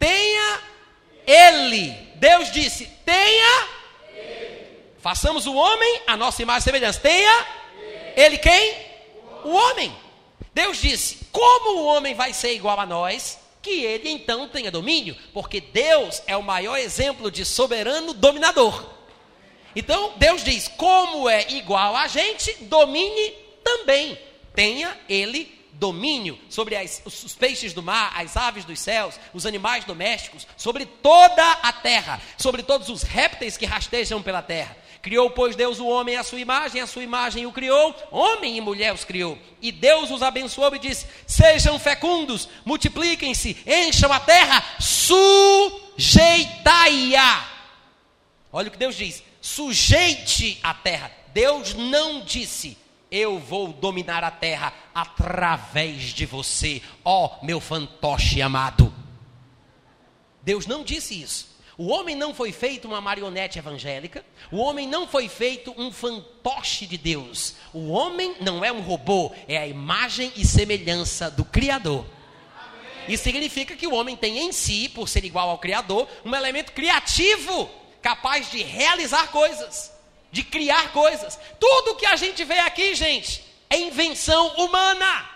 Tenha ele. Deus disse: tenha. Façamos o homem a nossa imagem e semelhança. Tenha. Ele quem? O homem. Deus disse: como o homem vai ser igual a nós? Que ele então tenha domínio, porque Deus é o maior exemplo de soberano dominador. Então Deus diz: como é igual a gente, domine também. Tenha ele domínio sobre as, os peixes do mar, as aves dos céus, os animais domésticos, sobre toda a terra, sobre todos os répteis que rastejam pela terra. Criou, pois, Deus o homem à sua imagem, a sua imagem o criou, homem e mulher os criou. E Deus os abençoou e disse: Sejam fecundos, multipliquem-se, encham a terra, sujeitai-a. Olha o que Deus diz: sujeite a terra. Deus não disse: Eu vou dominar a terra através de você, ó meu fantoche amado. Deus não disse isso. O homem não foi feito uma marionete evangélica, o homem não foi feito um fantoche de Deus. O homem não é um robô, é a imagem e semelhança do Criador. Isso significa que o homem tem em si, por ser igual ao Criador, um elemento criativo, capaz de realizar coisas, de criar coisas. Tudo que a gente vê aqui, gente, é invenção humana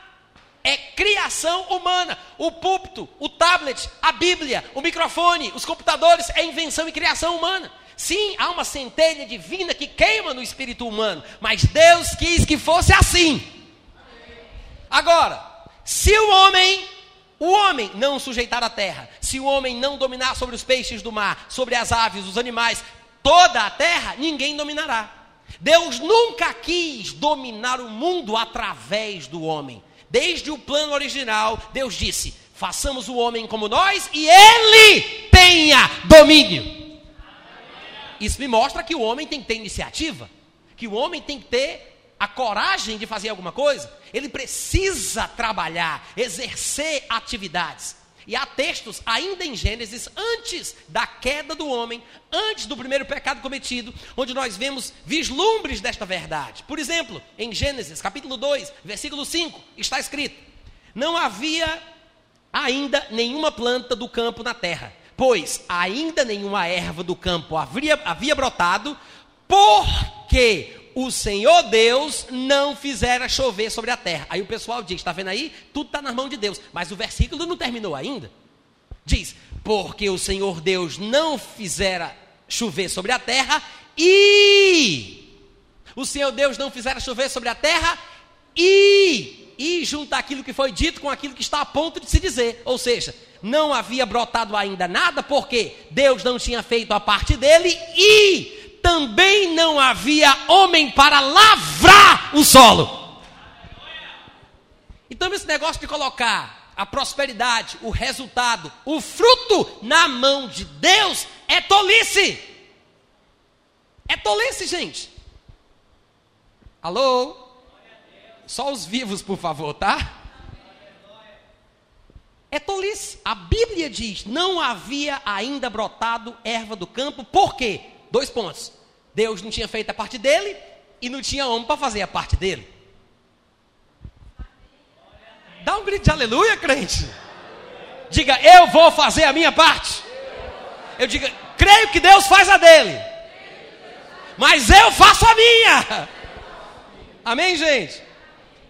é criação humana. O púlpito, o tablet, a Bíblia, o microfone, os computadores é invenção e criação humana. Sim, há uma centelha divina que queima no espírito humano, mas Deus quis que fosse assim. Agora, se o homem, o homem não sujeitar a terra, se o homem não dominar sobre os peixes do mar, sobre as aves, os animais, toda a terra, ninguém dominará. Deus nunca quis dominar o mundo através do homem. Desde o plano original, Deus disse: façamos o homem como nós e ele tenha domínio. Isso me mostra que o homem tem que ter iniciativa, que o homem tem que ter a coragem de fazer alguma coisa. Ele precisa trabalhar, exercer atividades. E há textos ainda em Gênesis, antes da queda do homem, antes do primeiro pecado cometido, onde nós vemos vislumbres desta verdade. Por exemplo, em Gênesis capítulo 2, versículo 5, está escrito: Não havia ainda nenhuma planta do campo na terra, pois ainda nenhuma erva do campo havia, havia brotado, porque o Senhor Deus não fizera chover sobre a terra. Aí o pessoal diz: está vendo aí? Tudo está nas mãos de Deus. Mas o versículo não terminou ainda. Diz: porque o Senhor Deus não fizera chover sobre a terra e o Senhor Deus não fizera chover sobre a terra e e juntar aquilo que foi dito com aquilo que está a ponto de se dizer. Ou seja, não havia brotado ainda nada porque Deus não tinha feito a parte dele e também não havia homem para lavrar o solo. Então, esse negócio de colocar a prosperidade, o resultado, o fruto na mão de Deus é tolice. É tolice, gente. Alô? Só os vivos, por favor, tá? É tolice. A Bíblia diz: não havia ainda brotado erva do campo, por quê? Dois pontos. Deus não tinha feito a parte dele e não tinha homem para fazer a parte dele. Dá um grito de aleluia, crente. Diga, eu vou fazer a minha parte. Eu diga, creio que Deus faz a dele. Mas eu faço a minha. Amém, gente?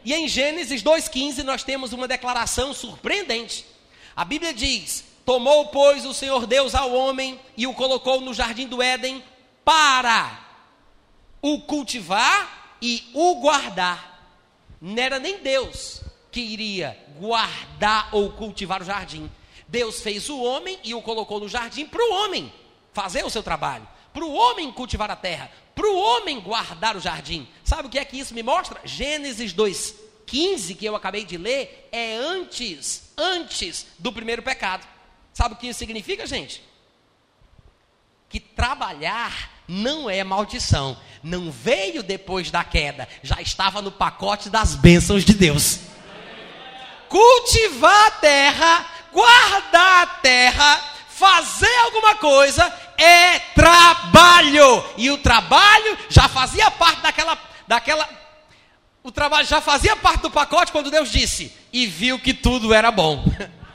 E em Gênesis 2,15 nós temos uma declaração surpreendente. A Bíblia diz: Tomou, pois, o Senhor Deus ao homem e o colocou no jardim do Éden para o cultivar e o guardar. Não era nem Deus que iria guardar ou cultivar o jardim. Deus fez o homem e o colocou no jardim para o homem fazer o seu trabalho, para o homem cultivar a terra, para o homem guardar o jardim. Sabe o que é que isso me mostra? Gênesis 2:15 que eu acabei de ler é antes, antes do primeiro pecado. Sabe o que isso significa, gente? que trabalhar não é maldição. Não veio depois da queda, já estava no pacote das bênçãos de Deus. Cultivar a terra, guardar a terra, fazer alguma coisa é trabalho. E o trabalho já fazia parte daquela daquela o trabalho já fazia parte do pacote quando Deus disse e viu que tudo era bom.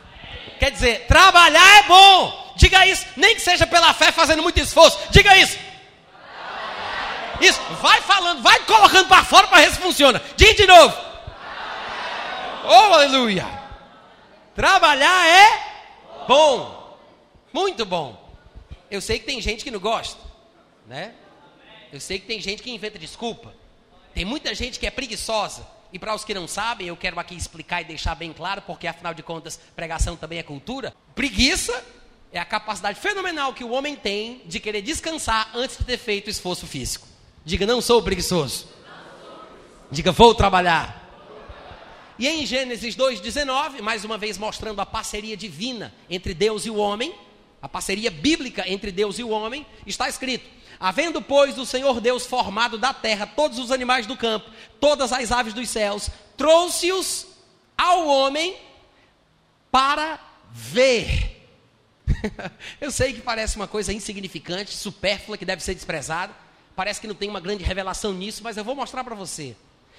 Quer dizer, trabalhar é bom, Diga isso, nem que seja pela fé fazendo muito esforço. Diga isso. Isso, vai falando, vai colocando para fora para ver se funciona. Diga de novo. Oh, aleluia. Trabalhar é bom. Muito bom. Eu sei que tem gente que não gosta, né? Eu sei que tem gente que inventa desculpa. Tem muita gente que é preguiçosa. E para os que não sabem, eu quero aqui explicar e deixar bem claro, porque afinal de contas, pregação também é cultura. Preguiça é a capacidade fenomenal que o homem tem de querer descansar antes de ter feito esforço físico. Diga, não sou preguiçoso. Diga, vou trabalhar. E em Gênesis 2,19, mais uma vez mostrando a parceria divina entre Deus e o homem, a parceria bíblica entre Deus e o homem, está escrito: Havendo, pois, o Senhor Deus formado da terra todos os animais do campo, todas as aves dos céus, trouxe-os ao homem para ver. Eu sei que parece uma coisa insignificante, supérflua, que deve ser desprezada. Parece que não tem uma grande revelação nisso, mas eu vou mostrar para você.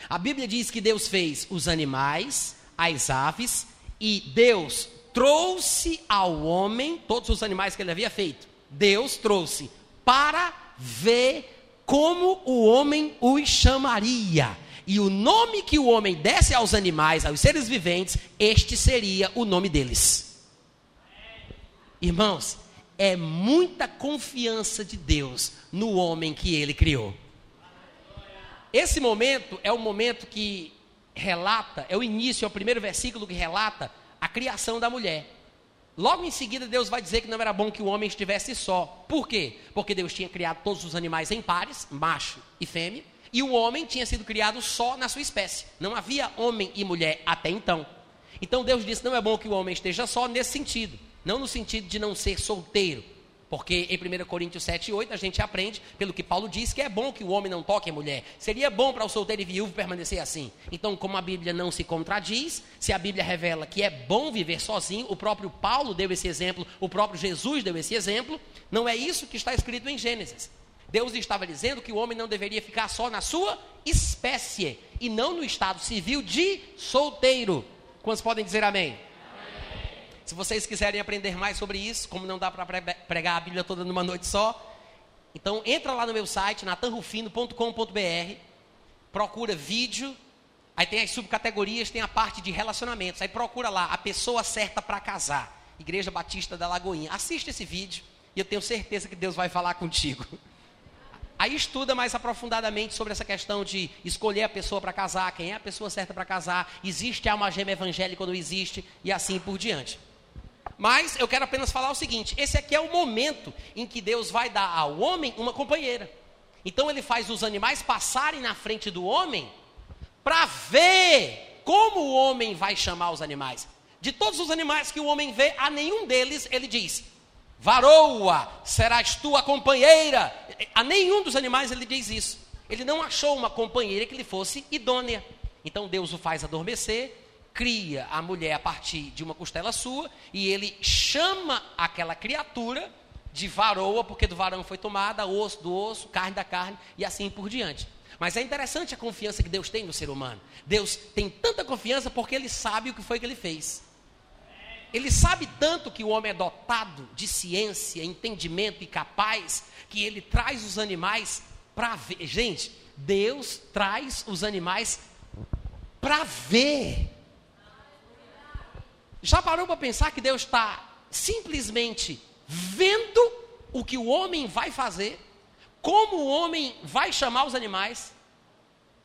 A Bíblia diz que Deus fez os animais, as aves, e Deus trouxe ao homem todos os animais que ele havia feito. Deus trouxe para ver como o homem os chamaria. E o nome que o homem desse aos animais, aos seres viventes, este seria o nome deles. Irmãos, é muita confiança de Deus no homem que ele criou. Esse momento é o momento que relata, é o início, é o primeiro versículo que relata a criação da mulher. Logo em seguida, Deus vai dizer que não era bom que o homem estivesse só. Por quê? Porque Deus tinha criado todos os animais em pares, macho e fêmea, e o homem tinha sido criado só na sua espécie. Não havia homem e mulher até então. Então Deus disse: não é bom que o homem esteja só nesse sentido, não no sentido de não ser solteiro, porque em 1 Coríntios 7 e 8 a gente aprende, pelo que Paulo diz, que é bom que o homem não toque a mulher. Seria bom para o solteiro e viúvo permanecer assim. Então, como a Bíblia não se contradiz, se a Bíblia revela que é bom viver sozinho, o próprio Paulo deu esse exemplo, o próprio Jesus deu esse exemplo, não é isso que está escrito em Gênesis. Deus estava dizendo que o homem não deveria ficar só na sua espécie e não no estado civil de solteiro. Quantos podem dizer amém? Se vocês quiserem aprender mais sobre isso, como não dá para pregar a Bíblia toda numa noite só, então entra lá no meu site, natanrufino.com.br, procura vídeo, aí tem as subcategorias, tem a parte de relacionamentos, aí procura lá a pessoa certa para casar, Igreja Batista da Lagoinha. Assiste esse vídeo e eu tenho certeza que Deus vai falar contigo. Aí estuda mais aprofundadamente sobre essa questão de escolher a pessoa para casar, quem é a pessoa certa para casar, existe alma gêmea evangélica ou não existe, e assim por diante. Mas eu quero apenas falar o seguinte: esse aqui é o momento em que Deus vai dar ao homem uma companheira. Então ele faz os animais passarem na frente do homem para ver como o homem vai chamar os animais. De todos os animais que o homem vê, a nenhum deles ele diz: Varoa, serás tua companheira. A nenhum dos animais ele diz isso. Ele não achou uma companheira que lhe fosse idônea. Então Deus o faz adormecer, cria a mulher a partir de uma costela sua e ele chama aquela criatura de varoa, porque do varão foi tomada, osso do osso, carne da carne e assim por diante. Mas é interessante a confiança que Deus tem no ser humano. Deus tem tanta confiança porque ele sabe o que foi que ele fez. Ele sabe tanto que o homem é dotado de ciência, entendimento e capaz, que ele traz os animais para ver. Gente, Deus traz os animais para ver. Já parou para pensar que Deus está simplesmente vendo o que o homem vai fazer, como o homem vai chamar os animais,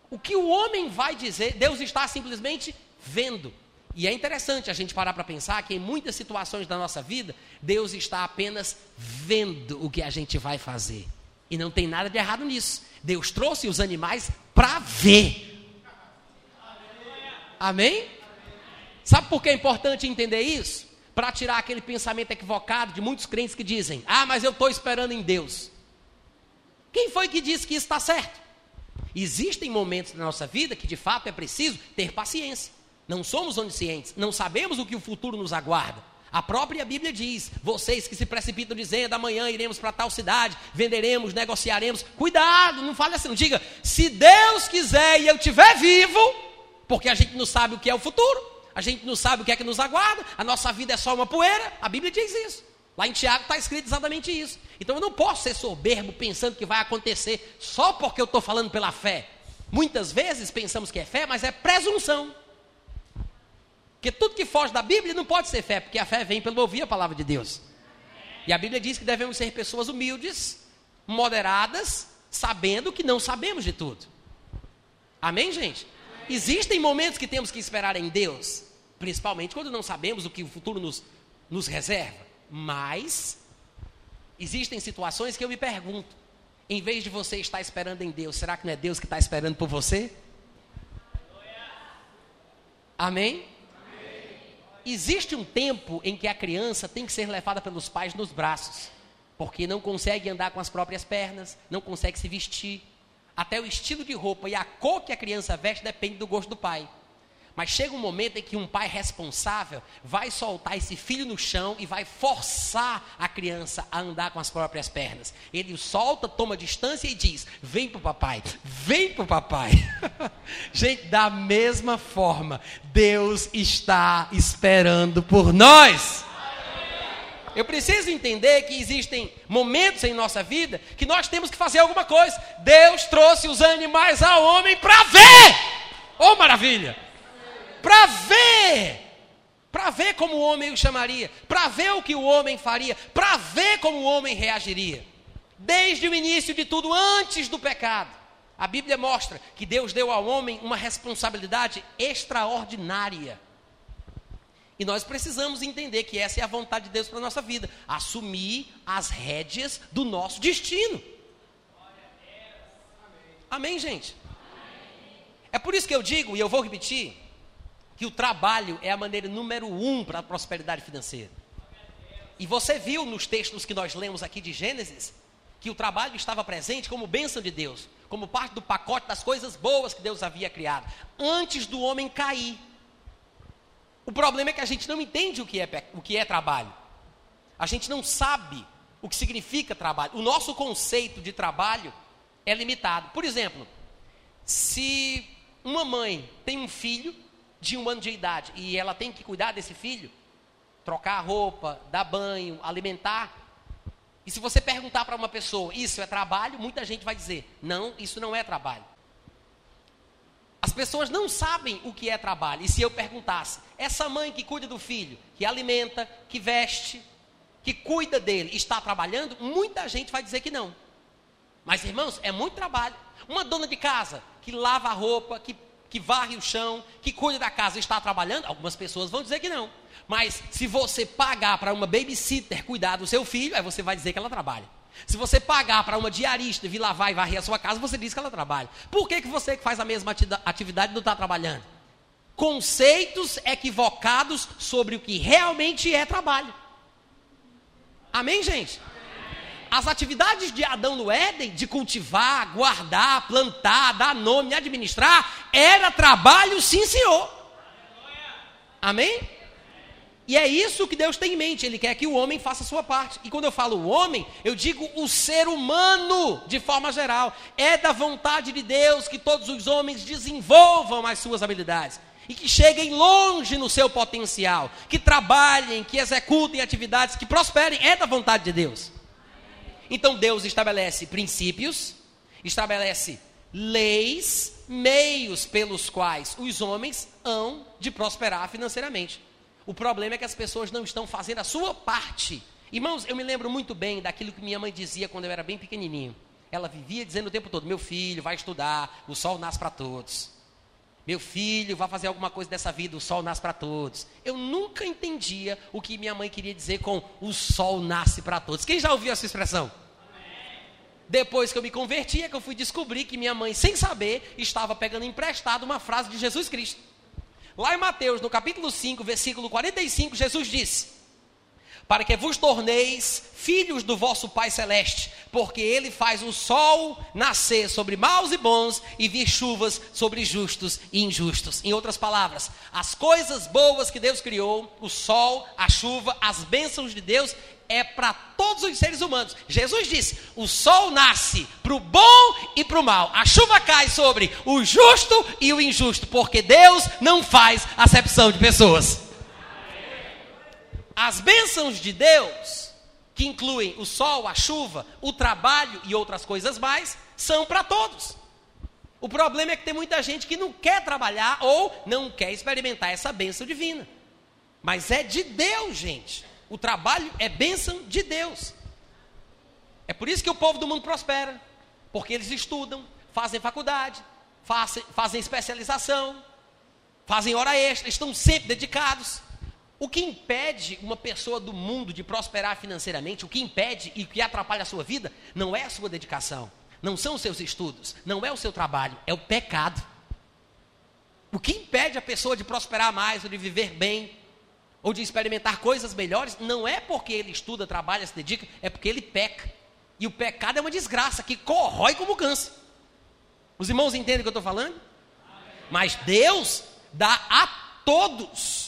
o que o homem vai dizer, Deus está simplesmente vendo. E é interessante a gente parar para pensar que em muitas situações da nossa vida, Deus está apenas vendo o que a gente vai fazer. E não tem nada de errado nisso. Deus trouxe os animais para ver. Amém? Sabe por que é importante entender isso? Para tirar aquele pensamento equivocado de muitos crentes que dizem: Ah, mas eu estou esperando em Deus. Quem foi que disse que isso está certo? Existem momentos na nossa vida que de fato é preciso ter paciência. Não somos oniscientes, não sabemos o que o futuro nos aguarda. A própria Bíblia diz: vocês que se precipitam dizendo amanhã iremos para tal cidade, venderemos, negociaremos. Cuidado, não fale assim, não diga, se Deus quiser e eu estiver vivo, porque a gente não sabe o que é o futuro a gente não sabe o que é que nos aguarda, a nossa vida é só uma poeira, a Bíblia diz isso. Lá em Tiago está escrito exatamente isso. Então eu não posso ser soberbo pensando que vai acontecer só porque eu estou falando pela fé. Muitas vezes pensamos que é fé, mas é presunção. Porque tudo que foge da Bíblia não pode ser fé, porque a fé vem pelo ouvir a palavra de Deus. E a Bíblia diz que devemos ser pessoas humildes, moderadas, sabendo que não sabemos de tudo. Amém, gente? Existem momentos que temos que esperar em Deus, principalmente quando não sabemos o que o futuro nos, nos reserva. Mas existem situações que eu me pergunto: em vez de você estar esperando em Deus, será que não é Deus que está esperando por você? Amém? Existe um tempo em que a criança tem que ser levada pelos pais nos braços, porque não consegue andar com as próprias pernas, não consegue se vestir. Até o estilo de roupa e a cor que a criança veste depende do gosto do pai. Mas chega um momento em que um pai responsável vai soltar esse filho no chão e vai forçar a criança a andar com as próprias pernas. Ele o solta, toma distância e diz: Vem para o papai, vem para o papai. Gente, da mesma forma, Deus está esperando por nós. Eu preciso entender que existem momentos em nossa vida que nós temos que fazer alguma coisa. Deus trouxe os animais ao homem para ver. Oh, maravilha! Para ver, para ver como o homem o chamaria, para ver o que o homem faria, para ver como o homem reagiria. Desde o início de tudo, antes do pecado, a Bíblia mostra que Deus deu ao homem uma responsabilidade extraordinária. E nós precisamos entender que essa é a vontade de Deus para a nossa vida assumir as rédeas do nosso destino. Amém, gente? É por isso que eu digo, e eu vou repetir, que o trabalho é a maneira número um para a prosperidade financeira. E você viu nos textos que nós lemos aqui de Gênesis que o trabalho estava presente como bênção de Deus, como parte do pacote das coisas boas que Deus havia criado, antes do homem cair. O problema é que a gente não entende o que é, o que é trabalho. A gente não sabe o que significa trabalho. O nosso conceito de trabalho é limitado. Por exemplo, se uma mãe tem um filho de um ano de idade e ela tem que cuidar desse filho, trocar a roupa, dar banho, alimentar. E se você perguntar para uma pessoa, isso é trabalho, muita gente vai dizer, não, isso não é trabalho. As pessoas não sabem o que é trabalho. E se eu perguntasse, essa mãe que cuida do filho, que alimenta, que veste, que cuida dele, está trabalhando? Muita gente vai dizer que não. Mas irmãos, é muito trabalho. Uma dona de casa que lava a roupa, que que varre o chão, que cuida da casa, está trabalhando? Algumas pessoas vão dizer que não. Mas se você pagar para uma babysitter cuidar do seu filho, aí você vai dizer que ela trabalha. Se você pagar para uma diarista vir lavar e varrer a sua casa, você diz que ela trabalha. Por que, que você que faz a mesma atividade não está trabalhando? Conceitos equivocados sobre o que realmente é trabalho. Amém, gente? As atividades de Adão no Éden, de cultivar, guardar, plantar, dar nome, administrar, era trabalho, sim, senhor. Amém? E é isso que Deus tem em mente, Ele quer que o homem faça a sua parte. E quando eu falo o homem, eu digo o ser humano, de forma geral. É da vontade de Deus que todos os homens desenvolvam as suas habilidades. E que cheguem longe no seu potencial. Que trabalhem, que executem atividades, que prosperem. É da vontade de Deus. Então Deus estabelece princípios, estabelece leis, meios pelos quais os homens hão de prosperar financeiramente. O problema é que as pessoas não estão fazendo a sua parte. Irmãos, eu me lembro muito bem daquilo que minha mãe dizia quando eu era bem pequenininho. Ela vivia dizendo o tempo todo: Meu filho, vai estudar, o sol nasce para todos. Meu filho, vai fazer alguma coisa dessa vida, o sol nasce para todos. Eu nunca entendia o que minha mãe queria dizer com o sol nasce para todos. Quem já ouviu essa expressão? Depois que eu me converti, é que eu fui descobrir que minha mãe, sem saber, estava pegando emprestado uma frase de Jesus Cristo. Lá em Mateus, no capítulo 5, versículo 45, Jesus disse: para que vos torneis filhos do vosso Pai Celeste, porque Ele faz o sol nascer sobre maus e bons e vir chuvas sobre justos e injustos. Em outras palavras, as coisas boas que Deus criou, o sol, a chuva, as bênçãos de Deus, é para todos os seres humanos. Jesus disse: o sol nasce para o bom e para o mal, a chuva cai sobre o justo e o injusto, porque Deus não faz acepção de pessoas. As bênçãos de Deus que incluem o sol, a chuva, o trabalho e outras coisas mais, são para todos. O problema é que tem muita gente que não quer trabalhar ou não quer experimentar essa bênção divina. Mas é de Deus, gente. O trabalho é bênção de Deus. É por isso que o povo do mundo prospera. Porque eles estudam, fazem faculdade, fazem, fazem especialização, fazem hora extra, estão sempre dedicados. O que impede uma pessoa do mundo de prosperar financeiramente, o que impede e que atrapalha a sua vida, não é a sua dedicação, não são os seus estudos, não é o seu trabalho, é o pecado. O que impede a pessoa de prosperar mais, ou de viver bem, ou de experimentar coisas melhores, não é porque ele estuda, trabalha, se dedica, é porque ele peca. E o pecado é uma desgraça que corrói como câncer. Os irmãos entendem o que eu estou falando? Mas Deus dá a todos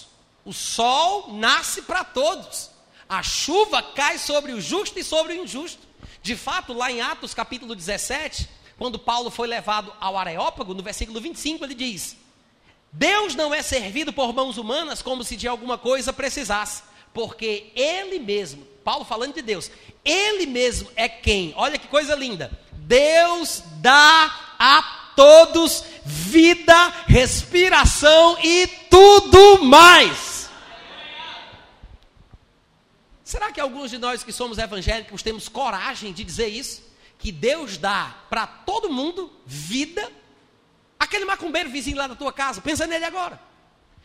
o sol nasce para todos. A chuva cai sobre o justo e sobre o injusto. De fato, lá em Atos capítulo 17, quando Paulo foi levado ao Areópago, no versículo 25, ele diz: Deus não é servido por mãos humanas como se de alguma coisa precisasse, porque Ele mesmo, Paulo falando de Deus, Ele mesmo é quem, olha que coisa linda, Deus dá a todos vida, respiração e tudo mais. Será que alguns de nós que somos evangélicos temos coragem de dizer isso? Que Deus dá para todo mundo vida? Aquele macumbeiro vizinho lá da tua casa, pensa nele agora.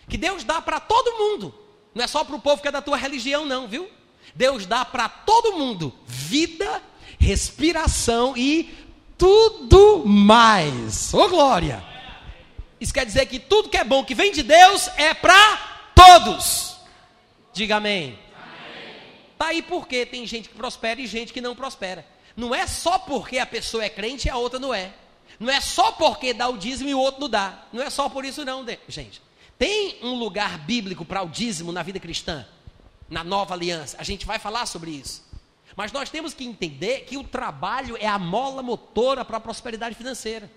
Que Deus dá para todo mundo, não é só para o povo que é da tua religião, não, viu? Deus dá para todo mundo vida, respiração e tudo mais. Ô oh, glória! Isso quer dizer que tudo que é bom que vem de Deus é para todos. Diga amém. Está aí porque tem gente que prospera e gente que não prospera. Não é só porque a pessoa é crente e a outra não é. Não é só porque dá o dízimo e o outro não dá. Não é só por isso, não, gente. Tem um lugar bíblico para o dízimo na vida cristã, na nova aliança. A gente vai falar sobre isso. Mas nós temos que entender que o trabalho é a mola motora para a prosperidade financeira.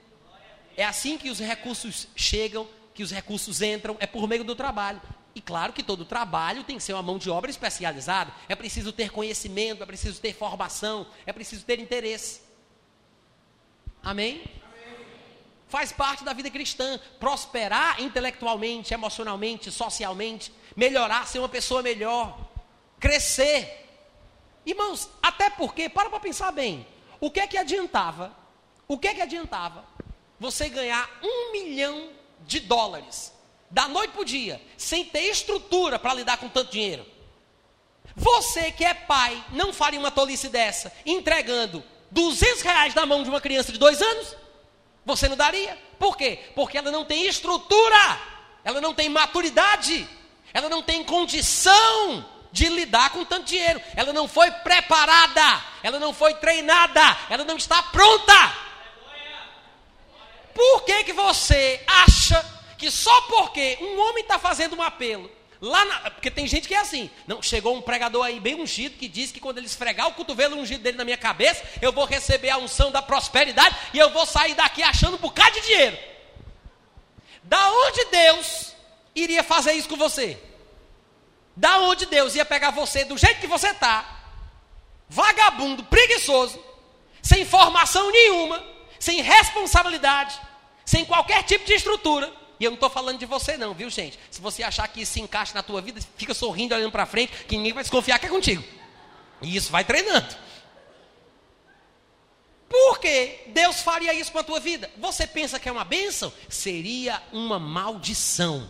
É assim que os recursos chegam, que os recursos entram, é por meio do trabalho. E claro que todo trabalho tem que ser uma mão de obra especializada. É preciso ter conhecimento, é preciso ter formação, é preciso ter interesse. Amém? Amém? Faz parte da vida cristã. Prosperar intelectualmente, emocionalmente, socialmente, melhorar, ser uma pessoa melhor, crescer. Irmãos, até porque, para para pensar bem, o que é que adiantava? O que é que adiantava você ganhar um milhão de dólares da noite para o dia, sem ter estrutura para lidar com tanto dinheiro. Você que é pai, não faria uma tolice dessa, entregando 200 reais na mão de uma criança de dois anos? Você não daria. Por quê? Porque ela não tem estrutura, ela não tem maturidade, ela não tem condição de lidar com tanto dinheiro. Ela não foi preparada, ela não foi treinada, ela não está pronta. Por que, que você acha que só porque um homem está fazendo um apelo, lá na, porque tem gente que é assim, não, chegou um pregador aí bem ungido que diz que quando ele esfregar o cotovelo ungido dele na minha cabeça, eu vou receber a unção da prosperidade e eu vou sair daqui achando um bocado de dinheiro. Da onde Deus iria fazer isso com você? Da onde Deus ia pegar você do jeito que você está, vagabundo, preguiçoso, sem formação nenhuma, sem responsabilidade, sem qualquer tipo de estrutura, e eu não estou falando de você não, viu gente? Se você achar que isso se encaixa na tua vida, fica sorrindo, olhando para frente, que ninguém vai desconfiar que é contigo. E isso vai treinando. Por que Deus faria isso com a tua vida? Você pensa que é uma bênção? Seria uma maldição.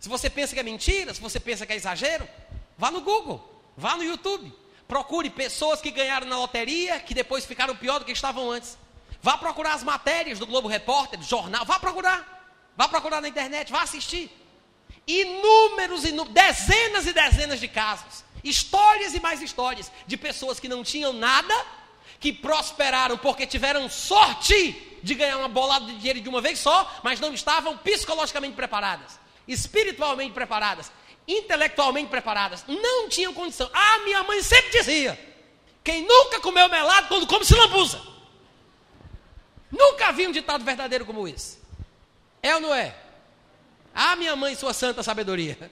Se você pensa que é mentira, se você pensa que é exagero, vá no Google, vá no YouTube. Procure pessoas que ganharam na loteria, que depois ficaram pior do que estavam antes. Vá procurar as matérias do Globo Repórter, do jornal, vá procurar. Vá procurar na internet, vá assistir. Inúmeros, inúmeros, dezenas e dezenas de casos, histórias e mais histórias de pessoas que não tinham nada, que prosperaram porque tiveram sorte de ganhar uma bolada de dinheiro de uma vez só, mas não estavam psicologicamente preparadas, espiritualmente preparadas, intelectualmente preparadas, não tinham condição. Ah, minha mãe sempre dizia: quem nunca comeu melado quando come se lambuza. Nunca vi um ditado verdadeiro como esse. É ou não é? Ah, minha mãe, sua santa sabedoria.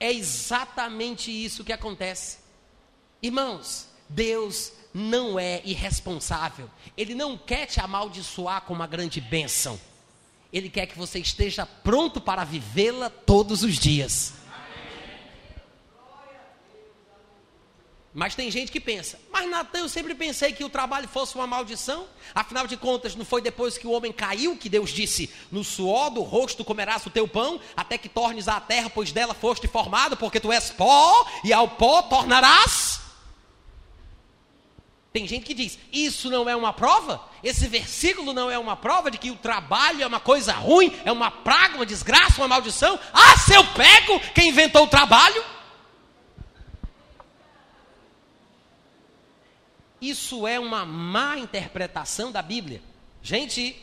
É exatamente isso que acontece. Irmãos, Deus não é irresponsável. Ele não quer te amaldiçoar com uma grande bênção. Ele quer que você esteja pronto para vivê-la todos os dias. Mas tem gente que pensa, mas Natan, eu sempre pensei que o trabalho fosse uma maldição. Afinal de contas, não foi depois que o homem caiu que Deus disse: No suor do rosto comerás o teu pão, até que tornes a terra, pois dela foste formado, porque tu és pó, e ao pó tornarás. Tem gente que diz: Isso não é uma prova? Esse versículo não é uma prova de que o trabalho é uma coisa ruim, é uma praga, uma desgraça, uma maldição? Ah, se eu pego quem inventou o trabalho? Isso é uma má interpretação da Bíblia. Gente,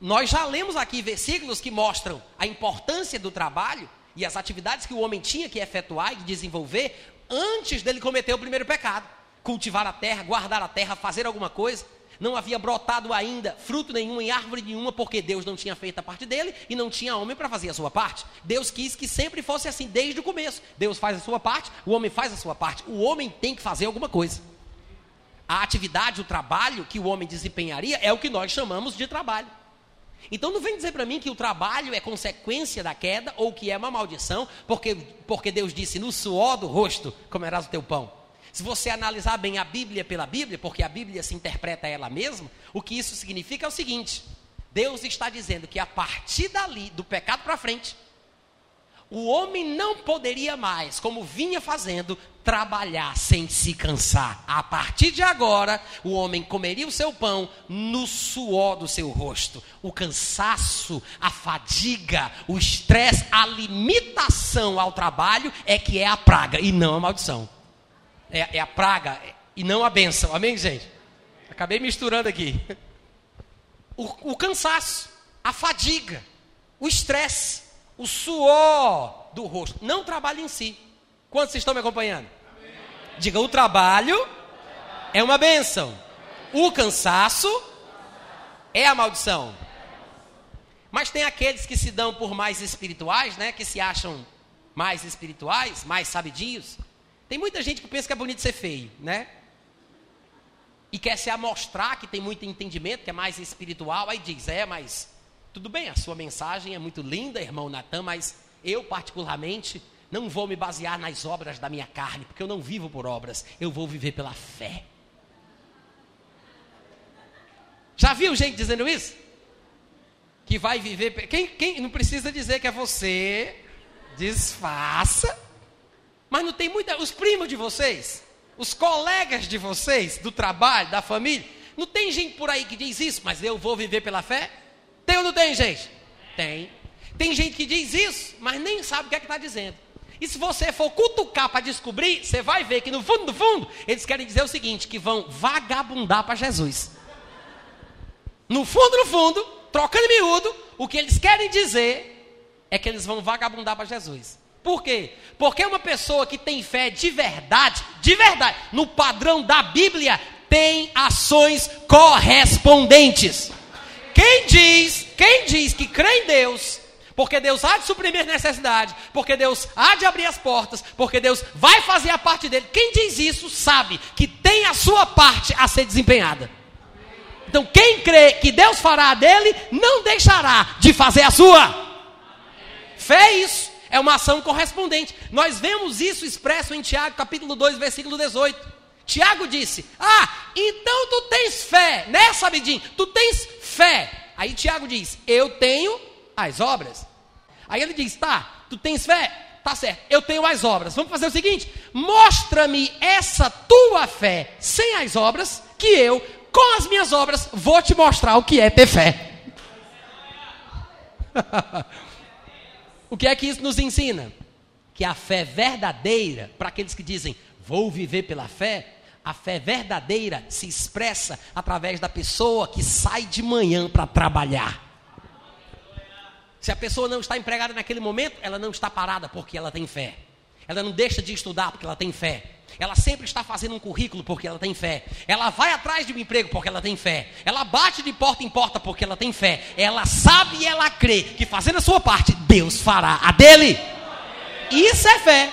nós já lemos aqui versículos que mostram a importância do trabalho e as atividades que o homem tinha que efetuar e desenvolver antes dele cometer o primeiro pecado. Cultivar a terra, guardar a terra, fazer alguma coisa. Não havia brotado ainda fruto nenhum em árvore nenhuma, porque Deus não tinha feito a parte dele e não tinha homem para fazer a sua parte. Deus quis que sempre fosse assim, desde o começo. Deus faz a sua parte, o homem faz a sua parte. O homem tem que fazer alguma coisa a atividade, o trabalho que o homem desempenharia é o que nós chamamos de trabalho. Então não vem dizer para mim que o trabalho é consequência da queda ou que é uma maldição, porque, porque Deus disse: no suor do rosto comerás o teu pão. Se você analisar bem a Bíblia pela Bíblia, porque a Bíblia se interpreta ela mesma, o que isso significa é o seguinte: Deus está dizendo que a partir dali, do pecado para frente, o homem não poderia mais, como vinha fazendo, trabalhar sem se cansar. A partir de agora, o homem comeria o seu pão no suor do seu rosto. O cansaço, a fadiga, o estresse, a limitação ao trabalho é que é a praga e não a maldição. É, é a praga e não a benção. Amém, gente? Acabei misturando aqui. O, o cansaço, a fadiga, o estresse o suor do rosto, não trabalho em si. Quantos estão me acompanhando? Diga, o trabalho é uma bênção. O cansaço é a maldição. Mas tem aqueles que se dão por mais espirituais, né? Que se acham mais espirituais, mais sabidinhos. Tem muita gente que pensa que é bonito ser feio, né? E quer se amostrar que tem muito entendimento, que é mais espiritual, aí diz, é, mas tudo bem, a sua mensagem é muito linda, irmão Natan, mas eu, particularmente, não vou me basear nas obras da minha carne, porque eu não vivo por obras, eu vou viver pela fé. Já viu gente dizendo isso? Que vai viver. Quem, quem não precisa dizer que é você, disfarça. Mas não tem muita. Os primos de vocês, os colegas de vocês, do trabalho, da família, não tem gente por aí que diz isso, mas eu vou viver pela fé? Tem ou não tem, gente? Tem. Tem gente que diz isso, mas nem sabe o que é que está dizendo. E se você for cutucar para descobrir, você vai ver que no fundo do fundo, eles querem dizer o seguinte: que vão vagabundar para Jesus. No fundo, no fundo, trocando miúdo, o que eles querem dizer é que eles vão vagabundar para Jesus. Por quê? Porque uma pessoa que tem fé de verdade, de verdade, no padrão da Bíblia, tem ações correspondentes. Quem diz, quem diz que crê em Deus, porque Deus há de suprimir necessidade, porque Deus há de abrir as portas, porque Deus vai fazer a parte dele. Quem diz isso sabe que tem a sua parte a ser desempenhada. Então, quem crê que Deus fará a dele, não deixará de fazer a sua. Fé é isso, é uma ação correspondente. Nós vemos isso expresso em Tiago, capítulo 2, versículo 18. Tiago disse: Ah, então tu tens fé, né, Sabidinho? Tu tens fé. Aí Tiago diz: Eu tenho as obras. Aí ele diz: Tá, tu tens fé? Tá certo, eu tenho as obras. Vamos fazer o seguinte: mostra-me essa tua fé sem as obras, que eu, com as minhas obras, vou te mostrar o que é ter fé. o que é que isso nos ensina? Que a fé verdadeira, para aqueles que dizem, vou viver pela fé, a fé verdadeira se expressa através da pessoa que sai de manhã para trabalhar. Se a pessoa não está empregada naquele momento, ela não está parada porque ela tem fé. Ela não deixa de estudar porque ela tem fé. Ela sempre está fazendo um currículo porque ela tem fé. Ela vai atrás de um emprego porque ela tem fé. Ela bate de porta em porta porque ela tem fé. Ela sabe e ela crê que fazendo a sua parte, Deus fará a dele. Isso é fé.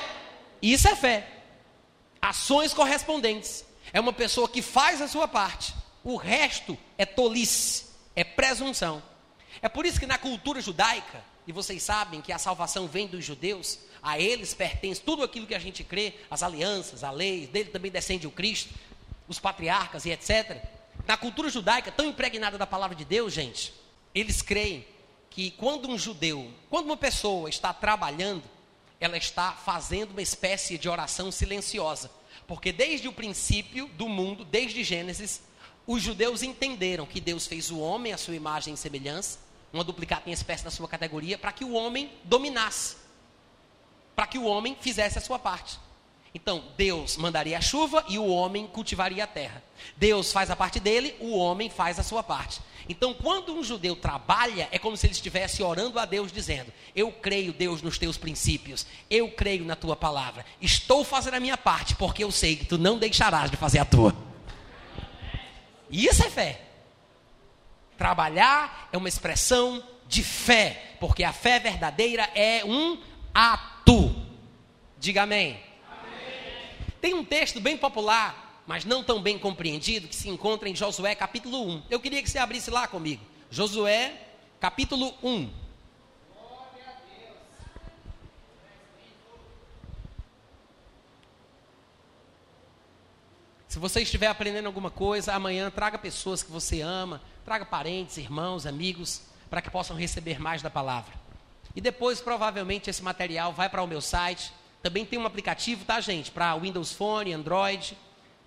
Isso é fé. Ações correspondentes. É uma pessoa que faz a sua parte. O resto é tolice, é presunção. É por isso que na cultura judaica, e vocês sabem que a salvação vem dos judeus, a eles pertence tudo aquilo que a gente crê, as alianças, a lei, dele também descende o Cristo, os patriarcas e etc. Na cultura judaica, tão impregnada da palavra de Deus, gente, eles creem que quando um judeu, quando uma pessoa está trabalhando, ela está fazendo uma espécie de oração silenciosa. Porque desde o princípio do mundo, desde Gênesis, os judeus entenderam que Deus fez o homem à sua imagem e semelhança, uma duplicata em espécie da sua categoria, para que o homem dominasse, para que o homem fizesse a sua parte. Então, Deus mandaria a chuva e o homem cultivaria a terra. Deus faz a parte dele, o homem faz a sua parte. Então, quando um judeu trabalha, é como se ele estivesse orando a Deus, dizendo: Eu creio, Deus, nos teus princípios, eu creio na tua palavra, estou fazendo a minha parte, porque eu sei que tu não deixarás de fazer a tua. Isso é fé. Trabalhar é uma expressão de fé, porque a fé verdadeira é um ato. Diga amém. Tem um texto bem popular, mas não tão bem compreendido, que se encontra em Josué capítulo 1. Eu queria que você abrisse lá comigo. Josué capítulo 1. Se você estiver aprendendo alguma coisa, amanhã traga pessoas que você ama, traga parentes, irmãos, amigos, para que possam receber mais da palavra. E depois, provavelmente, esse material vai para o meu site também tem um aplicativo, tá, gente? Para Windows Phone, Android,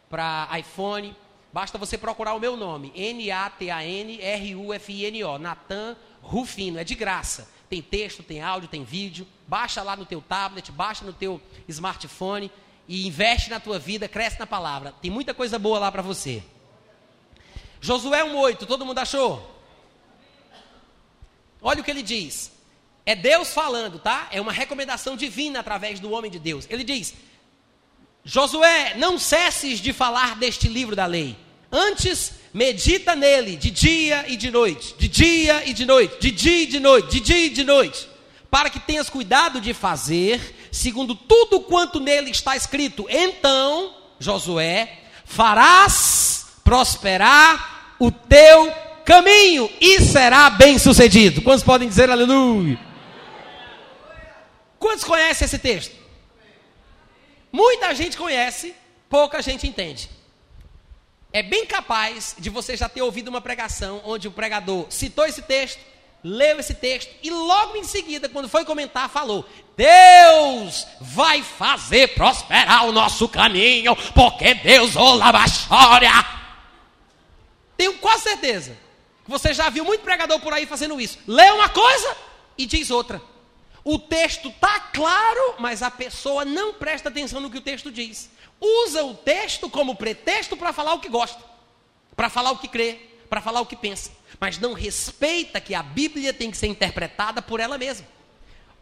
para iPhone. Basta você procurar o meu nome, N-A-T-A-N-R-U-F-I-N-O, Natan Rufino, é de graça. Tem texto, tem áudio, tem vídeo. Baixa lá no teu tablet, baixa no teu smartphone e investe na tua vida, cresce na palavra. Tem muita coisa boa lá para você. Josué 1,8, todo mundo achou? Olha o que ele diz. É Deus falando, tá? É uma recomendação divina através do homem de Deus. Ele diz: Josué, não cesses de falar deste livro da lei. Antes, medita nele de dia e de noite, de dia e de noite, de dia e de noite, de dia e de noite, para que tenhas cuidado de fazer segundo tudo quanto nele está escrito. Então, Josué, farás prosperar o teu caminho e será bem sucedido. Quantos podem dizer aleluia? Quantos conhecem esse texto? Muita gente conhece, pouca gente entende. É bem capaz de você já ter ouvido uma pregação onde o pregador citou esse texto, leu esse texto e logo em seguida, quando foi comentar, falou: Deus vai fazer prosperar o nosso caminho, porque Deus olava a história. Tenho quase certeza que você já viu muito pregador por aí fazendo isso. Lê uma coisa e diz outra. O texto está claro, mas a pessoa não presta atenção no que o texto diz. Usa o texto como pretexto para falar o que gosta, para falar o que crê, para falar o que pensa, mas não respeita que a Bíblia tem que ser interpretada por ela mesma.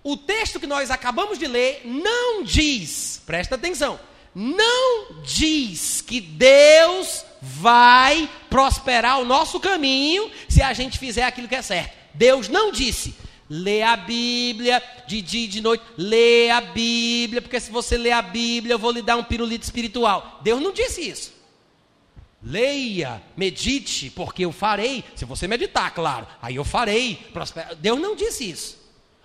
O texto que nós acabamos de ler não diz, presta atenção, não diz que Deus vai prosperar o nosso caminho se a gente fizer aquilo que é certo. Deus não disse, Lê a Bíblia de dia e de noite. Lê a Bíblia, porque se você ler a Bíblia, eu vou lhe dar um pirulito espiritual. Deus não disse isso. Leia, medite, porque eu farei. Se você meditar, claro, aí eu farei. Deus não disse isso.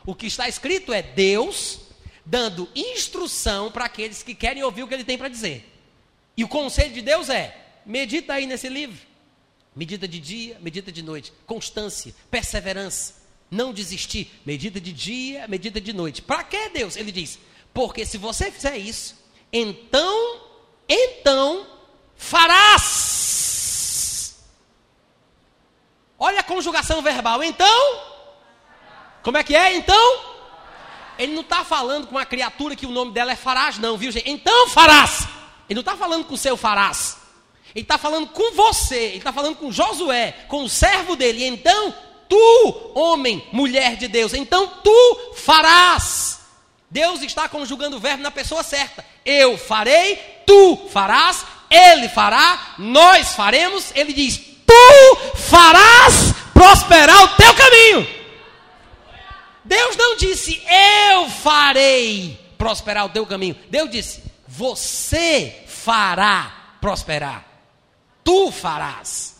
O que está escrito é Deus dando instrução para aqueles que querem ouvir o que ele tem para dizer. E o conselho de Deus é: medita aí nesse livro. Medita de dia, medita de noite. Constância, perseverança não desistir. Medita de dia, medita de noite. Para que Deus? Ele diz: porque se você fizer isso, então, então farás. Olha a conjugação verbal. Então, como é que é? Então, ele não está falando com uma criatura que o nome dela é farás, não, viu gente? Então farás. Ele não está falando com o seu farás. Ele está falando com você. Ele está falando com Josué, com o servo dele. Então tu, homem, mulher de Deus, então tu farás. Deus está conjugando o verbo na pessoa certa. Eu farei, tu farás, ele fará, nós faremos. Ele diz: Tu farás prosperar o teu caminho. Deus não disse: Eu farei prosperar o teu caminho. Deus disse: Você fará prosperar. Tu farás.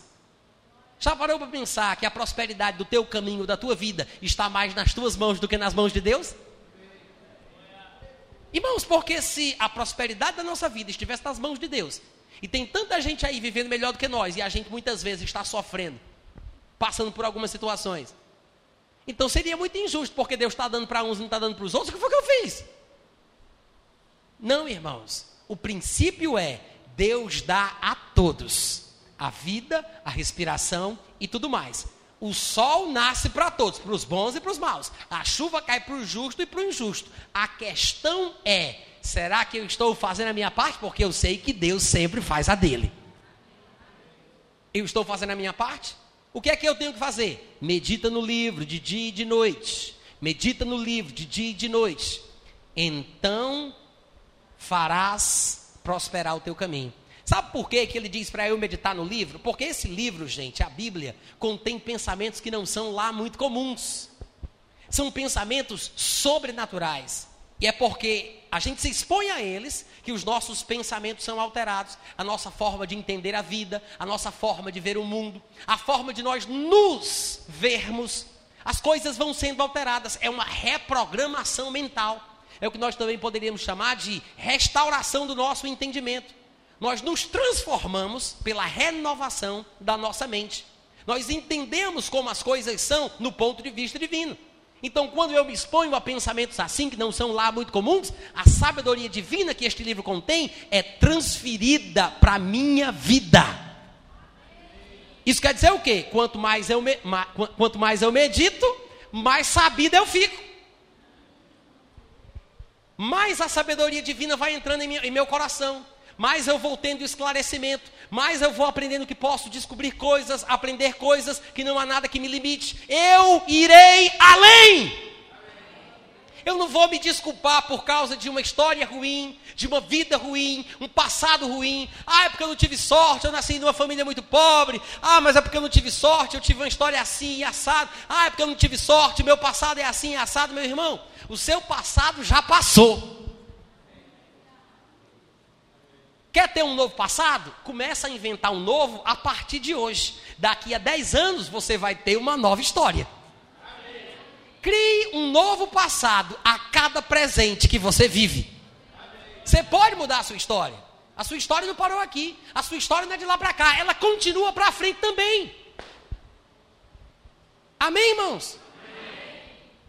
Já parou para pensar que a prosperidade do teu caminho, da tua vida, está mais nas tuas mãos do que nas mãos de Deus? Irmãos, porque se a prosperidade da nossa vida estivesse nas mãos de Deus, e tem tanta gente aí vivendo melhor do que nós, e a gente muitas vezes está sofrendo, passando por algumas situações. Então seria muito injusto, porque Deus está dando para uns e não está dando para os outros. O que foi que eu fiz? Não, irmãos. O princípio é: Deus dá a todos a vida, a respiração e tudo mais. O sol nasce para todos, para os bons e para os maus. A chuva cai para o justo e para o injusto. A questão é: será que eu estou fazendo a minha parte? Porque eu sei que Deus sempre faz a dele. Eu estou fazendo a minha parte? O que é que eu tenho que fazer? Medita no livro de dia e de noite. Medita no livro de dia e de noite. Então farás prosperar o teu caminho. Sabe por que, que ele diz para eu meditar no livro? Porque esse livro, gente, a Bíblia, contém pensamentos que não são lá muito comuns. São pensamentos sobrenaturais. E é porque a gente se expõe a eles que os nossos pensamentos são alterados, a nossa forma de entender a vida, a nossa forma de ver o mundo, a forma de nós nos vermos. As coisas vão sendo alteradas, é uma reprogramação mental. É o que nós também poderíamos chamar de restauração do nosso entendimento. Nós nos transformamos pela renovação da nossa mente. Nós entendemos como as coisas são no ponto de vista divino. Então, quando eu me exponho a pensamentos assim, que não são lá muito comuns, a sabedoria divina que este livro contém é transferida para a minha vida. Isso quer dizer o quê? Quanto mais eu, me, ma, quanto mais eu medito, mais sabido eu fico. Mais a sabedoria divina vai entrando em, minha, em meu coração mais eu vou tendo esclarecimento, mais eu vou aprendendo que posso descobrir coisas, aprender coisas, que não há nada que me limite. Eu irei além. Eu não vou me desculpar por causa de uma história ruim, de uma vida ruim, um passado ruim. Ah, é porque eu não tive sorte, eu nasci numa família muito pobre. Ah, mas é porque eu não tive sorte, eu tive uma história assim e assado. Ah, é porque eu não tive sorte, meu passado é assim e assado, meu irmão. O seu passado já passou. Quer ter um novo passado? Começa a inventar um novo a partir de hoje. Daqui a 10 anos você vai ter uma nova história. Crie um novo passado a cada presente que você vive. Você pode mudar a sua história. A sua história não parou aqui. A sua história não é de lá para cá. Ela continua para frente também. Amém, irmãos?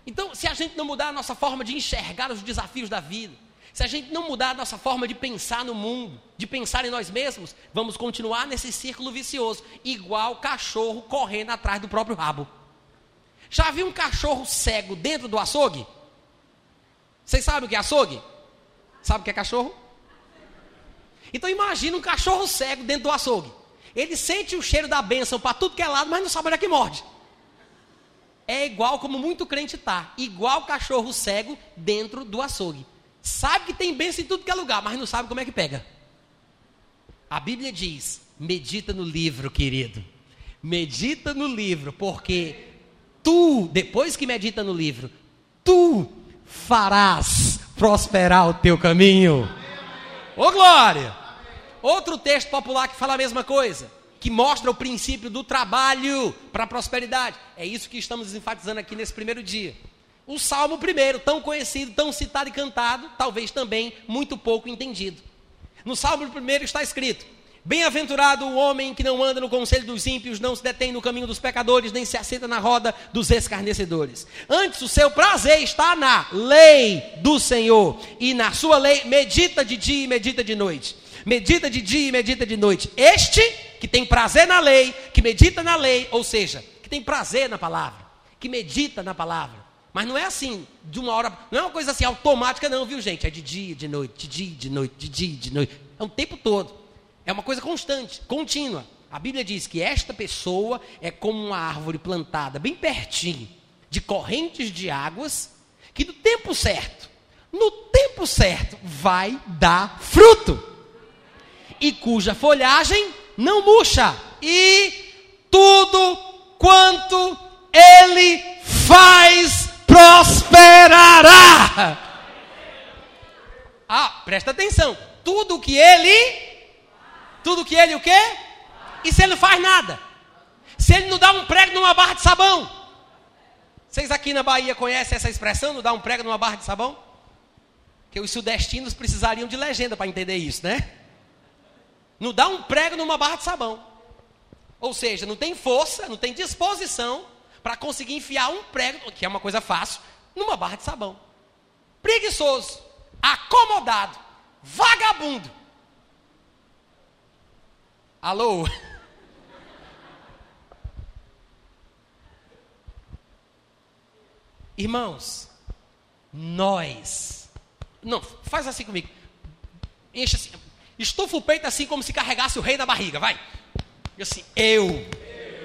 Então, se a gente não mudar a nossa forma de enxergar os desafios da vida, se a gente não mudar a nossa forma de pensar no mundo, de pensar em nós mesmos, vamos continuar nesse círculo vicioso, igual cachorro correndo atrás do próprio rabo. Já viu um cachorro cego dentro do açougue? Vocês sabem o que é açougue? Sabe o que é cachorro? Então imagina um cachorro cego dentro do açougue. Ele sente o cheiro da bênção para tudo que é lado, mas não sabe onde é que morde. É igual como muito crente está, igual cachorro cego dentro do açougue. Sabe que tem bênção em tudo que é lugar, mas não sabe como é que pega. A Bíblia diz: medita no livro, querido. Medita no livro, porque tu, depois que medita no livro, tu farás prosperar o teu caminho. Ô glória! Outro texto popular que fala a mesma coisa, que mostra o princípio do trabalho para a prosperidade. É isso que estamos enfatizando aqui nesse primeiro dia. O Salmo primeiro, tão conhecido, tão citado e cantado, talvez também muito pouco entendido. No Salmo primeiro está escrito: Bem-aventurado o homem que não anda no conselho dos ímpios, não se detém no caminho dos pecadores, nem se assenta na roda dos escarnecedores. Antes, o seu prazer está na lei do Senhor, e na sua lei medita de dia e medita de noite. Medita de dia e medita de noite. Este que tem prazer na lei, que medita na lei, ou seja, que tem prazer na palavra, que medita na palavra mas não é assim, de uma hora. Não é uma coisa assim automática, não, viu, gente? É de dia, de noite, de dia, de noite, de dia, de noite. É um tempo todo. É uma coisa constante, contínua. A Bíblia diz que esta pessoa é como uma árvore plantada bem pertinho de correntes de águas, que no tempo certo, no tempo certo, vai dar fruto. E cuja folhagem não murcha. E tudo quanto ele faz prosperará. Ah, presta atenção. Tudo que ele. Tudo que ele o quê? E se ele não faz nada? Se ele não dá um prego numa barra de sabão? Vocês aqui na Bahia conhecem essa expressão, não dá um prego numa barra de sabão? Que os sudestinos precisariam de legenda para entender isso, né? Não dá um prego numa barra de sabão. Ou seja, não tem força, não tem disposição para conseguir enfiar um prego, que é uma coisa fácil, numa barra de sabão. Preguiçoso, acomodado, vagabundo. Alô? Irmãos, nós. Não, faz assim comigo. Enche assim. Estufa o peito assim como se carregasse o rei na barriga, vai. Diga assim, eu.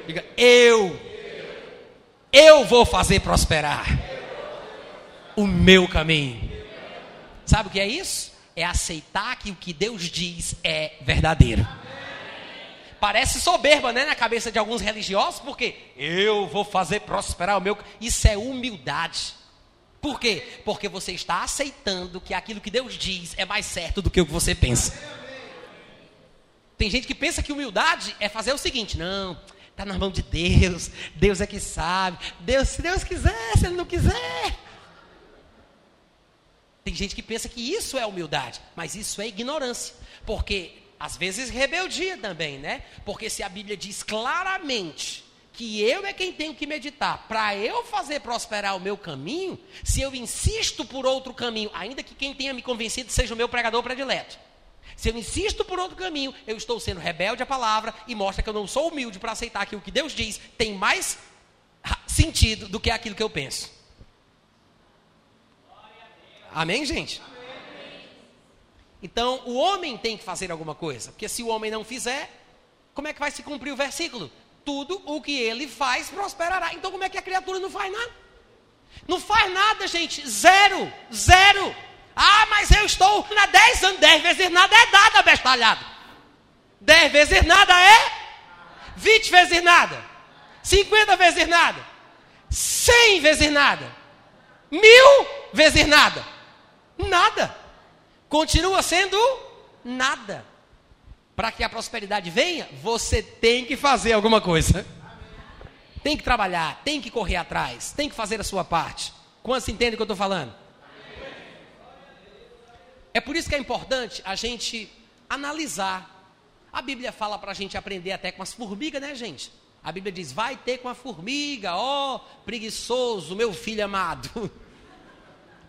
Diga, eu. Eu vou fazer prosperar o meu caminho. Sabe o que é isso? É aceitar que o que Deus diz é verdadeiro. Parece soberba, né, na cabeça de alguns religiosos, porque eu vou fazer prosperar o meu. Isso é humildade. Por quê? Porque você está aceitando que aquilo que Deus diz é mais certo do que o que você pensa. Tem gente que pensa que humildade é fazer o seguinte: não, está na mão de Deus, Deus é que sabe. Deus, se Deus quiser, se Ele não quiser. Tem gente que pensa que isso é humildade, mas isso é ignorância, porque às vezes rebeldia também, né? Porque se a Bíblia diz claramente que eu é quem tenho que meditar para eu fazer prosperar o meu caminho, se eu insisto por outro caminho, ainda que quem tenha me convencido seja o meu pregador predileto, se eu insisto por outro caminho, eu estou sendo rebelde à palavra e mostra que eu não sou humilde para aceitar que o que Deus diz tem mais sentido do que aquilo que eu penso. Amém, gente? Então, o homem tem que fazer alguma coisa, porque se o homem não fizer, como é que vai se cumprir o versículo? Tudo o que ele faz prosperará. Então, como é que a criatura não faz nada? Não faz nada, gente. Zero. Zero. Ah, mas eu estou na 10 anos. 10 vezes nada é nada, bestalhado. 10 vezes nada é 20 vezes nada. 50 vezes nada. 100 vezes nada. Mil vezes nada. Nada. Continua sendo nada. Para que a prosperidade venha, você tem que fazer alguma coisa. Tem que trabalhar, tem que correr atrás, tem que fazer a sua parte. Quantos entendem o que eu estou falando? É por isso que é importante a gente analisar. A Bíblia fala para a gente aprender até com as formigas, né, gente? A Bíblia diz: vai ter com a formiga, ó preguiçoso, meu filho amado.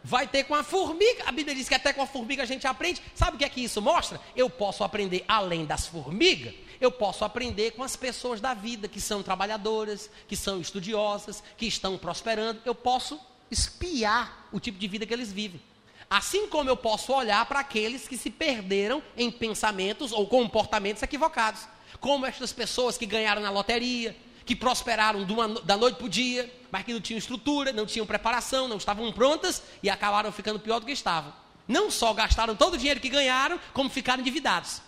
Vai ter com a formiga. A Bíblia diz que até com a formiga a gente aprende. Sabe o que é que isso mostra? Eu posso aprender além das formigas. Eu posso aprender com as pessoas da vida que são trabalhadoras, que são estudiosas, que estão prosperando. Eu posso espiar o tipo de vida que eles vivem. Assim como eu posso olhar para aqueles que se perderam em pensamentos ou comportamentos equivocados. Como estas pessoas que ganharam na loteria, que prosperaram uma, da noite para o dia, mas que não tinham estrutura, não tinham preparação, não estavam prontas e acabaram ficando pior do que estavam. Não só gastaram todo o dinheiro que ganharam, como ficaram endividados.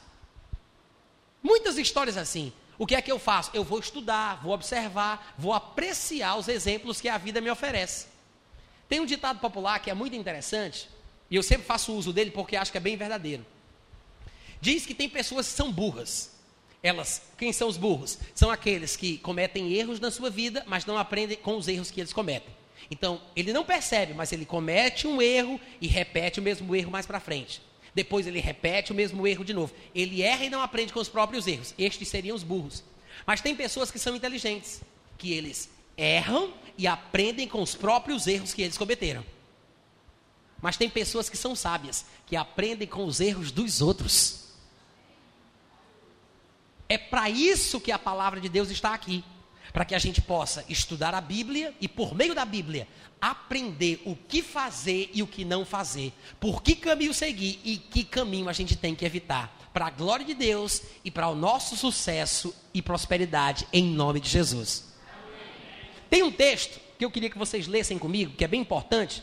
Muitas histórias assim. O que é que eu faço? Eu vou estudar, vou observar, vou apreciar os exemplos que a vida me oferece. Tem um ditado popular que é muito interessante, e eu sempre faço uso dele porque acho que é bem verdadeiro. Diz que tem pessoas que são burras. Elas, quem são os burros? São aqueles que cometem erros na sua vida, mas não aprendem com os erros que eles cometem. Então, ele não percebe, mas ele comete um erro e repete o mesmo erro mais para frente. Depois ele repete o mesmo erro de novo. Ele erra e não aprende com os próprios erros. Estes seriam os burros. Mas tem pessoas que são inteligentes, que eles erram e aprendem com os próprios erros que eles cometeram. Mas tem pessoas que são sábias, que aprendem com os erros dos outros. É para isso que a palavra de Deus está aqui. Para que a gente possa estudar a Bíblia e, por meio da Bíblia, aprender o que fazer e o que não fazer. Por que caminho seguir e que caminho a gente tem que evitar. Para a glória de Deus e para o nosso sucesso e prosperidade, em nome de Jesus. Tem um texto que eu queria que vocês lessem comigo, que é bem importante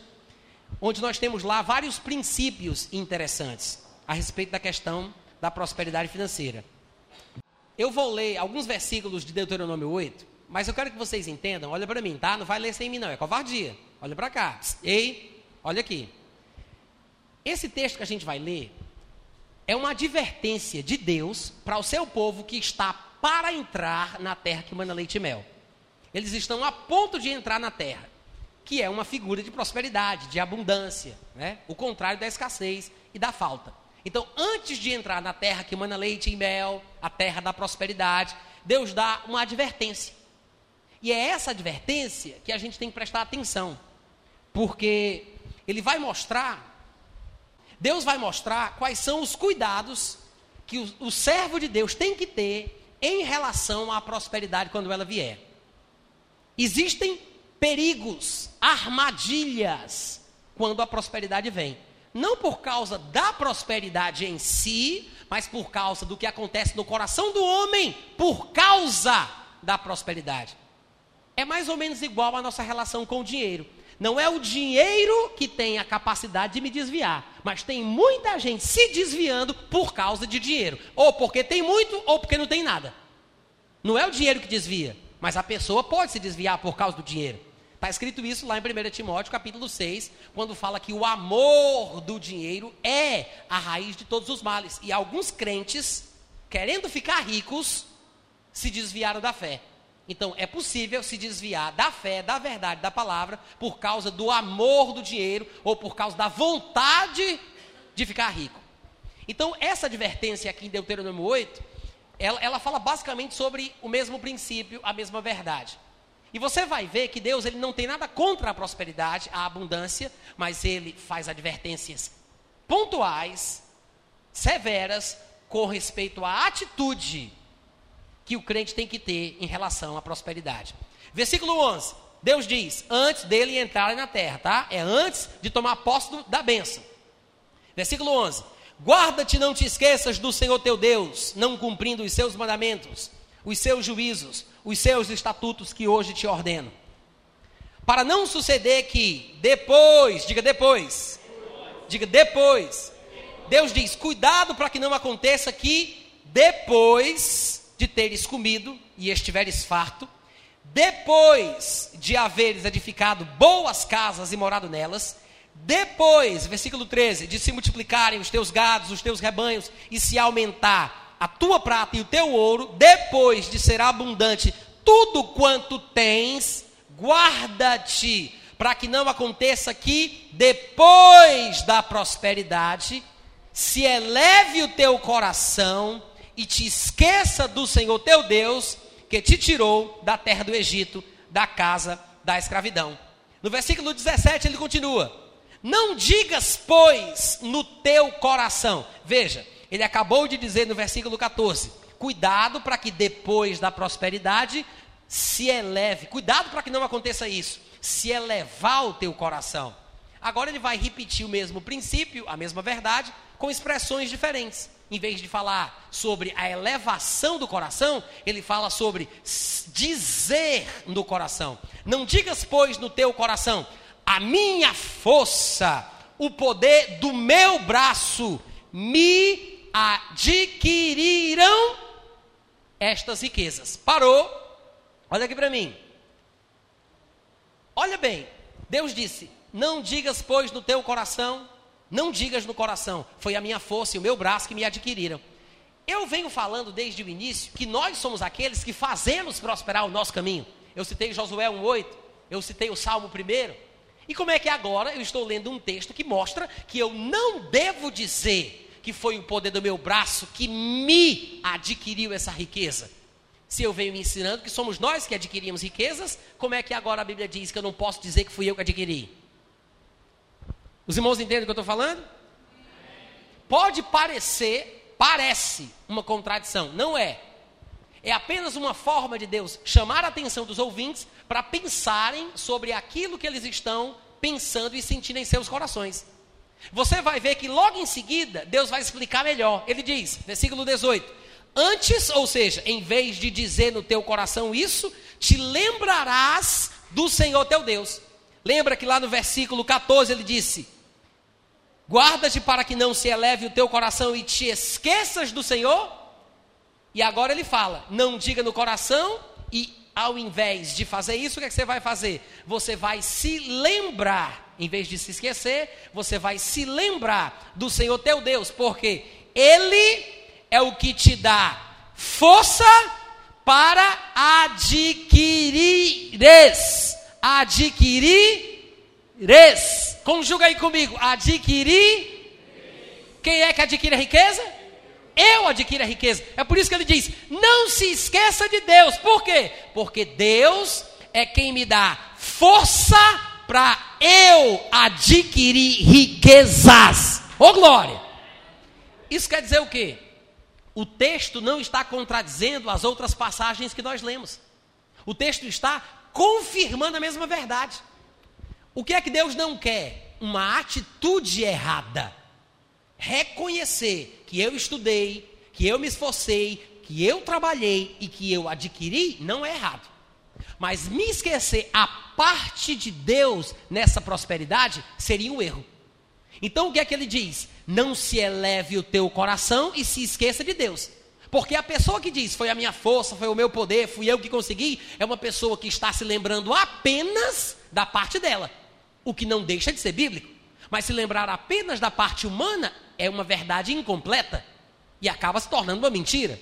onde nós temos lá vários princípios interessantes a respeito da questão da prosperidade financeira. Eu vou ler alguns versículos de Deuteronômio 8, mas eu quero que vocês entendam, olha para mim, tá? Não vai ler sem mim não, é covardia. Olha para cá. Ei, olha aqui. esse texto que a gente vai ler é uma advertência de Deus para o seu povo que está para entrar na terra que manda leite e mel. Eles estão a ponto de entrar na terra, que é uma figura de prosperidade, de abundância, né? o contrário da escassez e da falta. Então, antes de entrar na terra que manda leite e mel, a terra da prosperidade, Deus dá uma advertência. E é essa advertência que a gente tem que prestar atenção, porque ele vai mostrar, Deus vai mostrar quais são os cuidados que o, o servo de Deus tem que ter em relação à prosperidade quando ela vier. Existem perigos, armadilhas quando a prosperidade vem. Não por causa da prosperidade em si, mas por causa do que acontece no coração do homem, por causa da prosperidade. É mais ou menos igual à nossa relação com o dinheiro. Não é o dinheiro que tem a capacidade de me desviar, mas tem muita gente se desviando por causa de dinheiro. Ou porque tem muito, ou porque não tem nada. Não é o dinheiro que desvia, mas a pessoa pode se desviar por causa do dinheiro. Está escrito isso lá em 1 Timóteo, capítulo 6, quando fala que o amor do dinheiro é a raiz de todos os males. E alguns crentes, querendo ficar ricos, se desviaram da fé. Então, é possível se desviar da fé, da verdade, da palavra, por causa do amor do dinheiro ou por causa da vontade de ficar rico. Então, essa advertência aqui em Deuteronômio 8, ela, ela fala basicamente sobre o mesmo princípio, a mesma verdade. E você vai ver que Deus ele não tem nada contra a prosperidade, a abundância, mas ele faz advertências pontuais, severas, com respeito à atitude que o crente tem que ter em relação à prosperidade. Versículo 11. Deus diz: antes dele entrar na terra, tá? É antes de tomar posse da bênção. Versículo 11: Guarda-te, não te esqueças do Senhor teu Deus, não cumprindo os seus mandamentos, os seus juízos, os seus estatutos que hoje te ordeno. Para não suceder que depois, diga depois, diga depois, Deus diz: cuidado para que não aconteça que depois de teres comido e estiveres farto, depois de haveres edificado boas casas e morado nelas, depois, versículo 13, de se multiplicarem os teus gados, os teus rebanhos e se aumentar a tua prata e o teu ouro, depois de ser abundante tudo quanto tens, guarda-te, para que não aconteça que, depois da prosperidade, se eleve o teu coração e te esqueça do Senhor teu Deus, que te tirou da terra do Egito, da casa da escravidão. No versículo 17 ele continua: Não digas, pois, no teu coração. Veja, ele acabou de dizer no versículo 14: cuidado para que depois da prosperidade se eleve, cuidado para que não aconteça isso, se elevar o teu coração. Agora ele vai repetir o mesmo princípio, a mesma verdade, com expressões diferentes. Em vez de falar sobre a elevação do coração, ele fala sobre dizer no coração. Não digas, pois, no teu coração, a minha força, o poder do meu braço me adquiriram estas riquezas. Parou, olha aqui para mim. Olha bem, Deus disse: Não digas, pois, no teu coração, não digas no coração, foi a minha força e o meu braço que me adquiriram. Eu venho falando desde o início que nós somos aqueles que fazemos prosperar o nosso caminho. Eu citei Josué 1,8, eu citei o Salmo 1. E como é que agora eu estou lendo um texto que mostra que eu não devo dizer que foi o poder do meu braço que me adquiriu essa riqueza. Se eu venho me ensinando que somos nós que adquirimos riquezas, como é que agora a Bíblia diz que eu não posso dizer que fui eu que adquiri? Os irmãos entendem o que eu estou falando? Pode parecer, parece uma contradição, não é. É apenas uma forma de Deus chamar a atenção dos ouvintes para pensarem sobre aquilo que eles estão pensando e sentindo em seus corações. Você vai ver que logo em seguida, Deus vai explicar melhor. Ele diz, versículo 18: Antes, ou seja, em vez de dizer no teu coração isso, te lembrarás do Senhor teu Deus. Lembra que lá no versículo 14 ele disse: Guarda-te para que não se eleve o teu coração e te esqueças do Senhor. E agora ele fala: Não diga no coração, e ao invés de fazer isso, o que, é que você vai fazer? Você vai se lembrar Em vez de se esquecer, você vai se lembrar do Senhor teu Deus, porque Ele é o que te dá força para adquirires. Adquirires. Conjuga aí comigo. Adquirir. Quem é que adquire a riqueza? Eu adquiro a riqueza. É por isso que ele diz: não se esqueça de Deus. Por quê? Porque Deus é quem me dá força para eu adquirir riquezas. Ô oh, glória! Isso quer dizer o quê? O texto não está contradizendo as outras passagens que nós lemos. O texto está confirmando a mesma verdade. O que é que Deus não quer? Uma atitude errada. Reconhecer que eu estudei, que eu me esforcei, que eu trabalhei e que eu adquiri não é errado. Mas me esquecer a parte de Deus nessa prosperidade seria um erro. Então o que é que ele diz? Não se eleve o teu coração e se esqueça de Deus. Porque a pessoa que diz foi a minha força, foi o meu poder, fui eu que consegui, é uma pessoa que está se lembrando apenas da parte dela. O que não deixa de ser bíblico. Mas se lembrar apenas da parte humana é uma verdade incompleta e acaba se tornando uma mentira.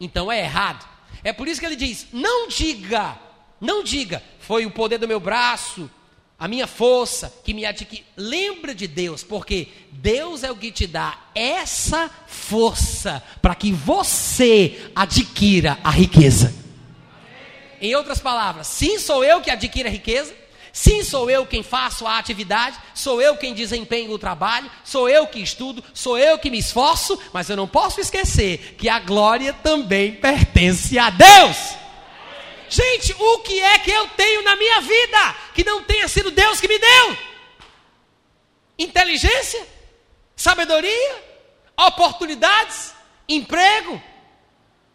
Então é errado. É por isso que ele diz: não diga, não diga, foi o poder do meu braço, a minha força que me adquire. Lembra de Deus, porque Deus é o que te dá essa força para que você adquira a riqueza. Em outras palavras, sim, sou eu que adquiro a riqueza. Sim, sou eu quem faço a atividade, sou eu quem desempenho o trabalho, sou eu que estudo, sou eu que me esforço, mas eu não posso esquecer que a glória também pertence a Deus. Gente, o que é que eu tenho na minha vida que não tenha sido Deus que me deu? Inteligência, sabedoria, oportunidades, emprego,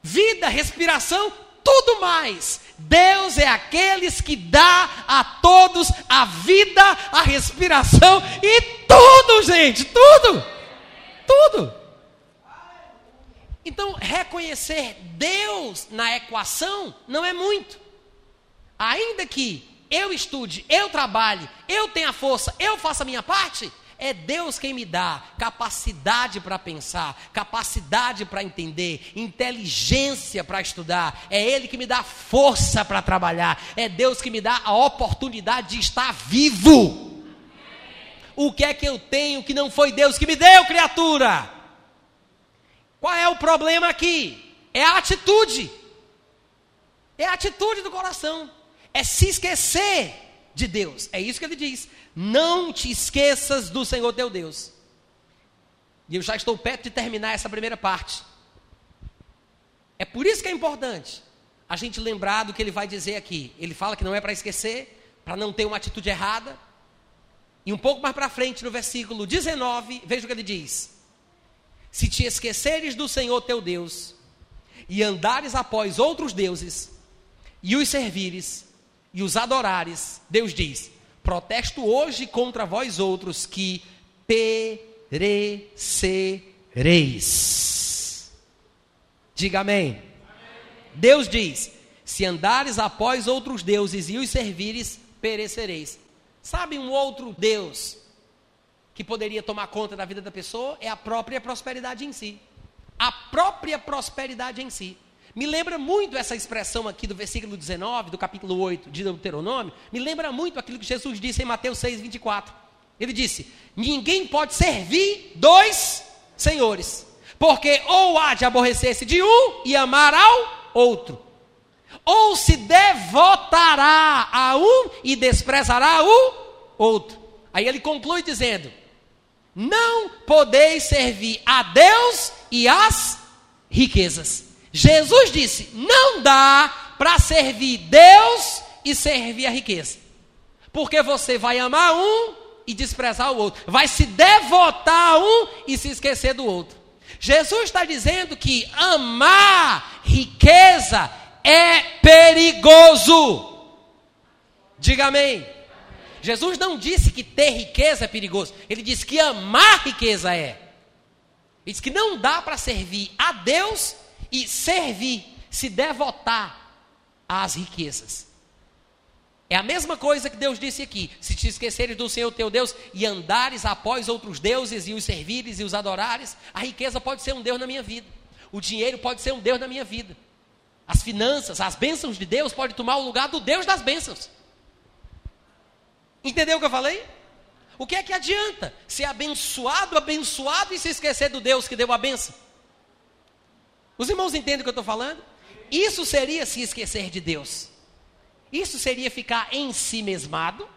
vida, respiração, tudo mais. Deus é aqueles que dá a todos a vida, a respiração e tudo, gente, tudo. Tudo. Então, reconhecer Deus na equação não é muito. Ainda que eu estude, eu trabalhe, eu tenha força, eu faça a minha parte, é Deus quem me dá capacidade para pensar, capacidade para entender, inteligência para estudar. É Ele que me dá força para trabalhar. É Deus que me dá a oportunidade de estar vivo. O que é que eu tenho que não foi Deus que me deu, criatura? Qual é o problema aqui? É a atitude. É a atitude do coração. É se esquecer de Deus. É isso que ele diz. Não te esqueças do Senhor teu Deus. E eu já estou perto de terminar essa primeira parte. É por isso que é importante a gente lembrar do que ele vai dizer aqui. Ele fala que não é para esquecer, para não ter uma atitude errada. E um pouco mais para frente, no versículo 19, veja o que ele diz: se te esqueceres do Senhor teu Deus, e andares após outros deuses, e os servires, e os adorares, Deus diz: protesto hoje contra vós outros que perecereis. Diga amém. amém. Deus diz: se andares após outros deuses e os servires, perecereis. Sabe um outro Deus que poderia tomar conta da vida da pessoa é a própria prosperidade em si. A própria prosperidade em si. Me lembra muito essa expressão aqui do versículo 19, do capítulo 8 de Deuteronômio, me lembra muito aquilo que Jesus disse em Mateus 6, 24. Ele disse: Ninguém pode servir dois senhores, porque ou há de aborrecer-se de um e amar ao outro, ou se devotará a um e desprezará o outro. Aí ele conclui dizendo: não podeis servir a Deus e às riquezas. Jesus disse: não dá para servir Deus e servir a riqueza. Porque você vai amar um e desprezar o outro, vai se devotar a um e se esquecer do outro. Jesus está dizendo que amar riqueza é perigoso. Diga amém. Jesus não disse que ter riqueza é perigoso, ele disse que amar riqueza é. Ele disse que não dá para servir a Deus e servir, se devotar às riquezas. É a mesma coisa que Deus disse aqui: se te esqueceres do Senhor teu Deus e andares após outros deuses e os servires e os adorares, a riqueza pode ser um Deus na minha vida, o dinheiro pode ser um Deus na minha vida, as finanças, as bênçãos de Deus podem tomar o lugar do Deus das bênçãos. Entendeu o que eu falei? O que é que adianta ser abençoado, abençoado e se esquecer do Deus que deu a benção? Os irmãos entendem o que eu estou falando? Isso seria se esquecer de Deus. Isso seria ficar em si mesmado,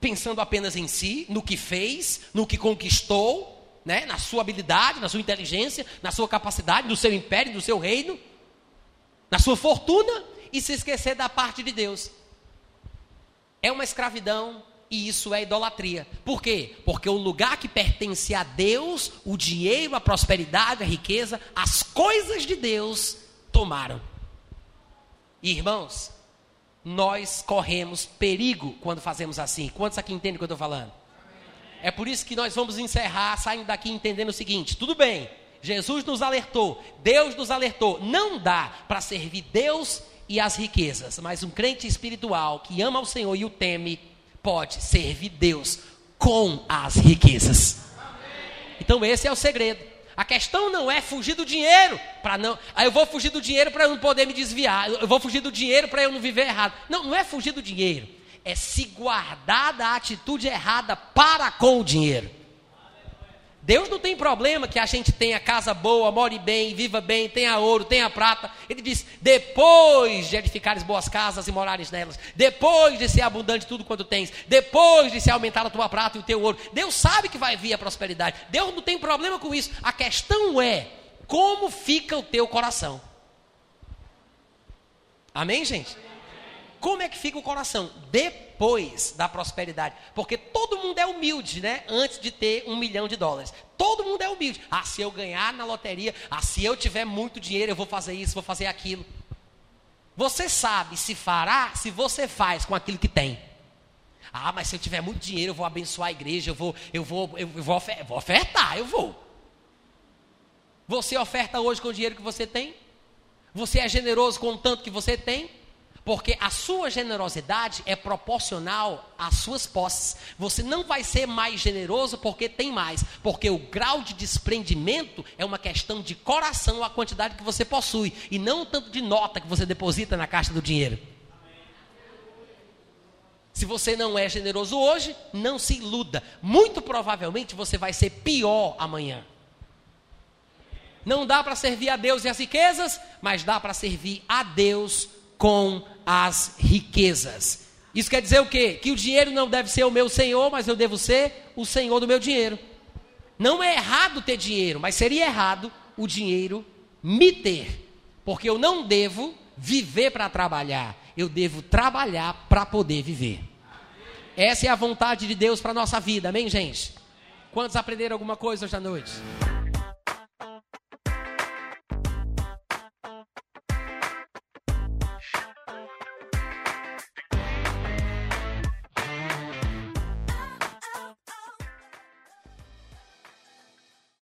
pensando apenas em si, no que fez, no que conquistou, né? na sua habilidade, na sua inteligência, na sua capacidade, no seu império, no seu reino, na sua fortuna, e se esquecer da parte de Deus. É uma escravidão e isso é idolatria. Por quê? Porque o lugar que pertence a Deus, o dinheiro, a prosperidade, a riqueza, as coisas de Deus tomaram. Irmãos, nós corremos perigo quando fazemos assim. Quantos aqui entendem o que eu estou falando? É por isso que nós vamos encerrar saindo daqui entendendo o seguinte: tudo bem, Jesus nos alertou, Deus nos alertou, não dá para servir Deus e as riquezas, mas um crente espiritual que ama o Senhor e o teme, pode servir Deus com as riquezas. Então esse é o segredo. A questão não é fugir do dinheiro para não. Aí eu vou fugir do dinheiro para não poder me desviar. Eu vou fugir do dinheiro para eu não viver errado. Não, não é fugir do dinheiro. É se guardar da atitude errada para com o dinheiro. Deus não tem problema que a gente tenha casa boa, more bem, viva bem, tenha ouro, tenha prata. Ele diz: depois de edificares boas casas e morares nelas, depois de ser abundante tudo quanto tens, depois de se aumentar a tua prata e o teu ouro. Deus sabe que vai vir a prosperidade. Deus não tem problema com isso. A questão é como fica o teu coração. Amém, gente? Como é que fica o coração? Depois da prosperidade. Porque todo mundo é humilde, né? Antes de ter um milhão de dólares. Todo mundo é humilde. Ah, se eu ganhar na loteria, ah, se eu tiver muito dinheiro, eu vou fazer isso, vou fazer aquilo. Você sabe se fará se você faz com aquilo que tem. Ah, mas se eu tiver muito dinheiro, eu vou abençoar a igreja, eu vou, eu vou, eu vou, ofer vou ofertar, eu vou. Você oferta hoje com o dinheiro que você tem? Você é generoso com o tanto que você tem? Porque a sua generosidade é proporcional às suas posses. Você não vai ser mais generoso porque tem mais. Porque o grau de desprendimento é uma questão de coração, a quantidade que você possui. E não tanto de nota que você deposita na caixa do dinheiro. Se você não é generoso hoje, não se iluda. Muito provavelmente você vai ser pior amanhã. Não dá para servir a Deus e as riquezas, mas dá para servir a Deus com as riquezas. Isso quer dizer o quê? Que o dinheiro não deve ser o meu senhor, mas eu devo ser o senhor do meu dinheiro. Não é errado ter dinheiro, mas seria errado o dinheiro me ter. Porque eu não devo viver para trabalhar, eu devo trabalhar para poder viver. Essa é a vontade de Deus para a nossa vida, amém, gente? Quantos aprenderam alguma coisa hoje à noite?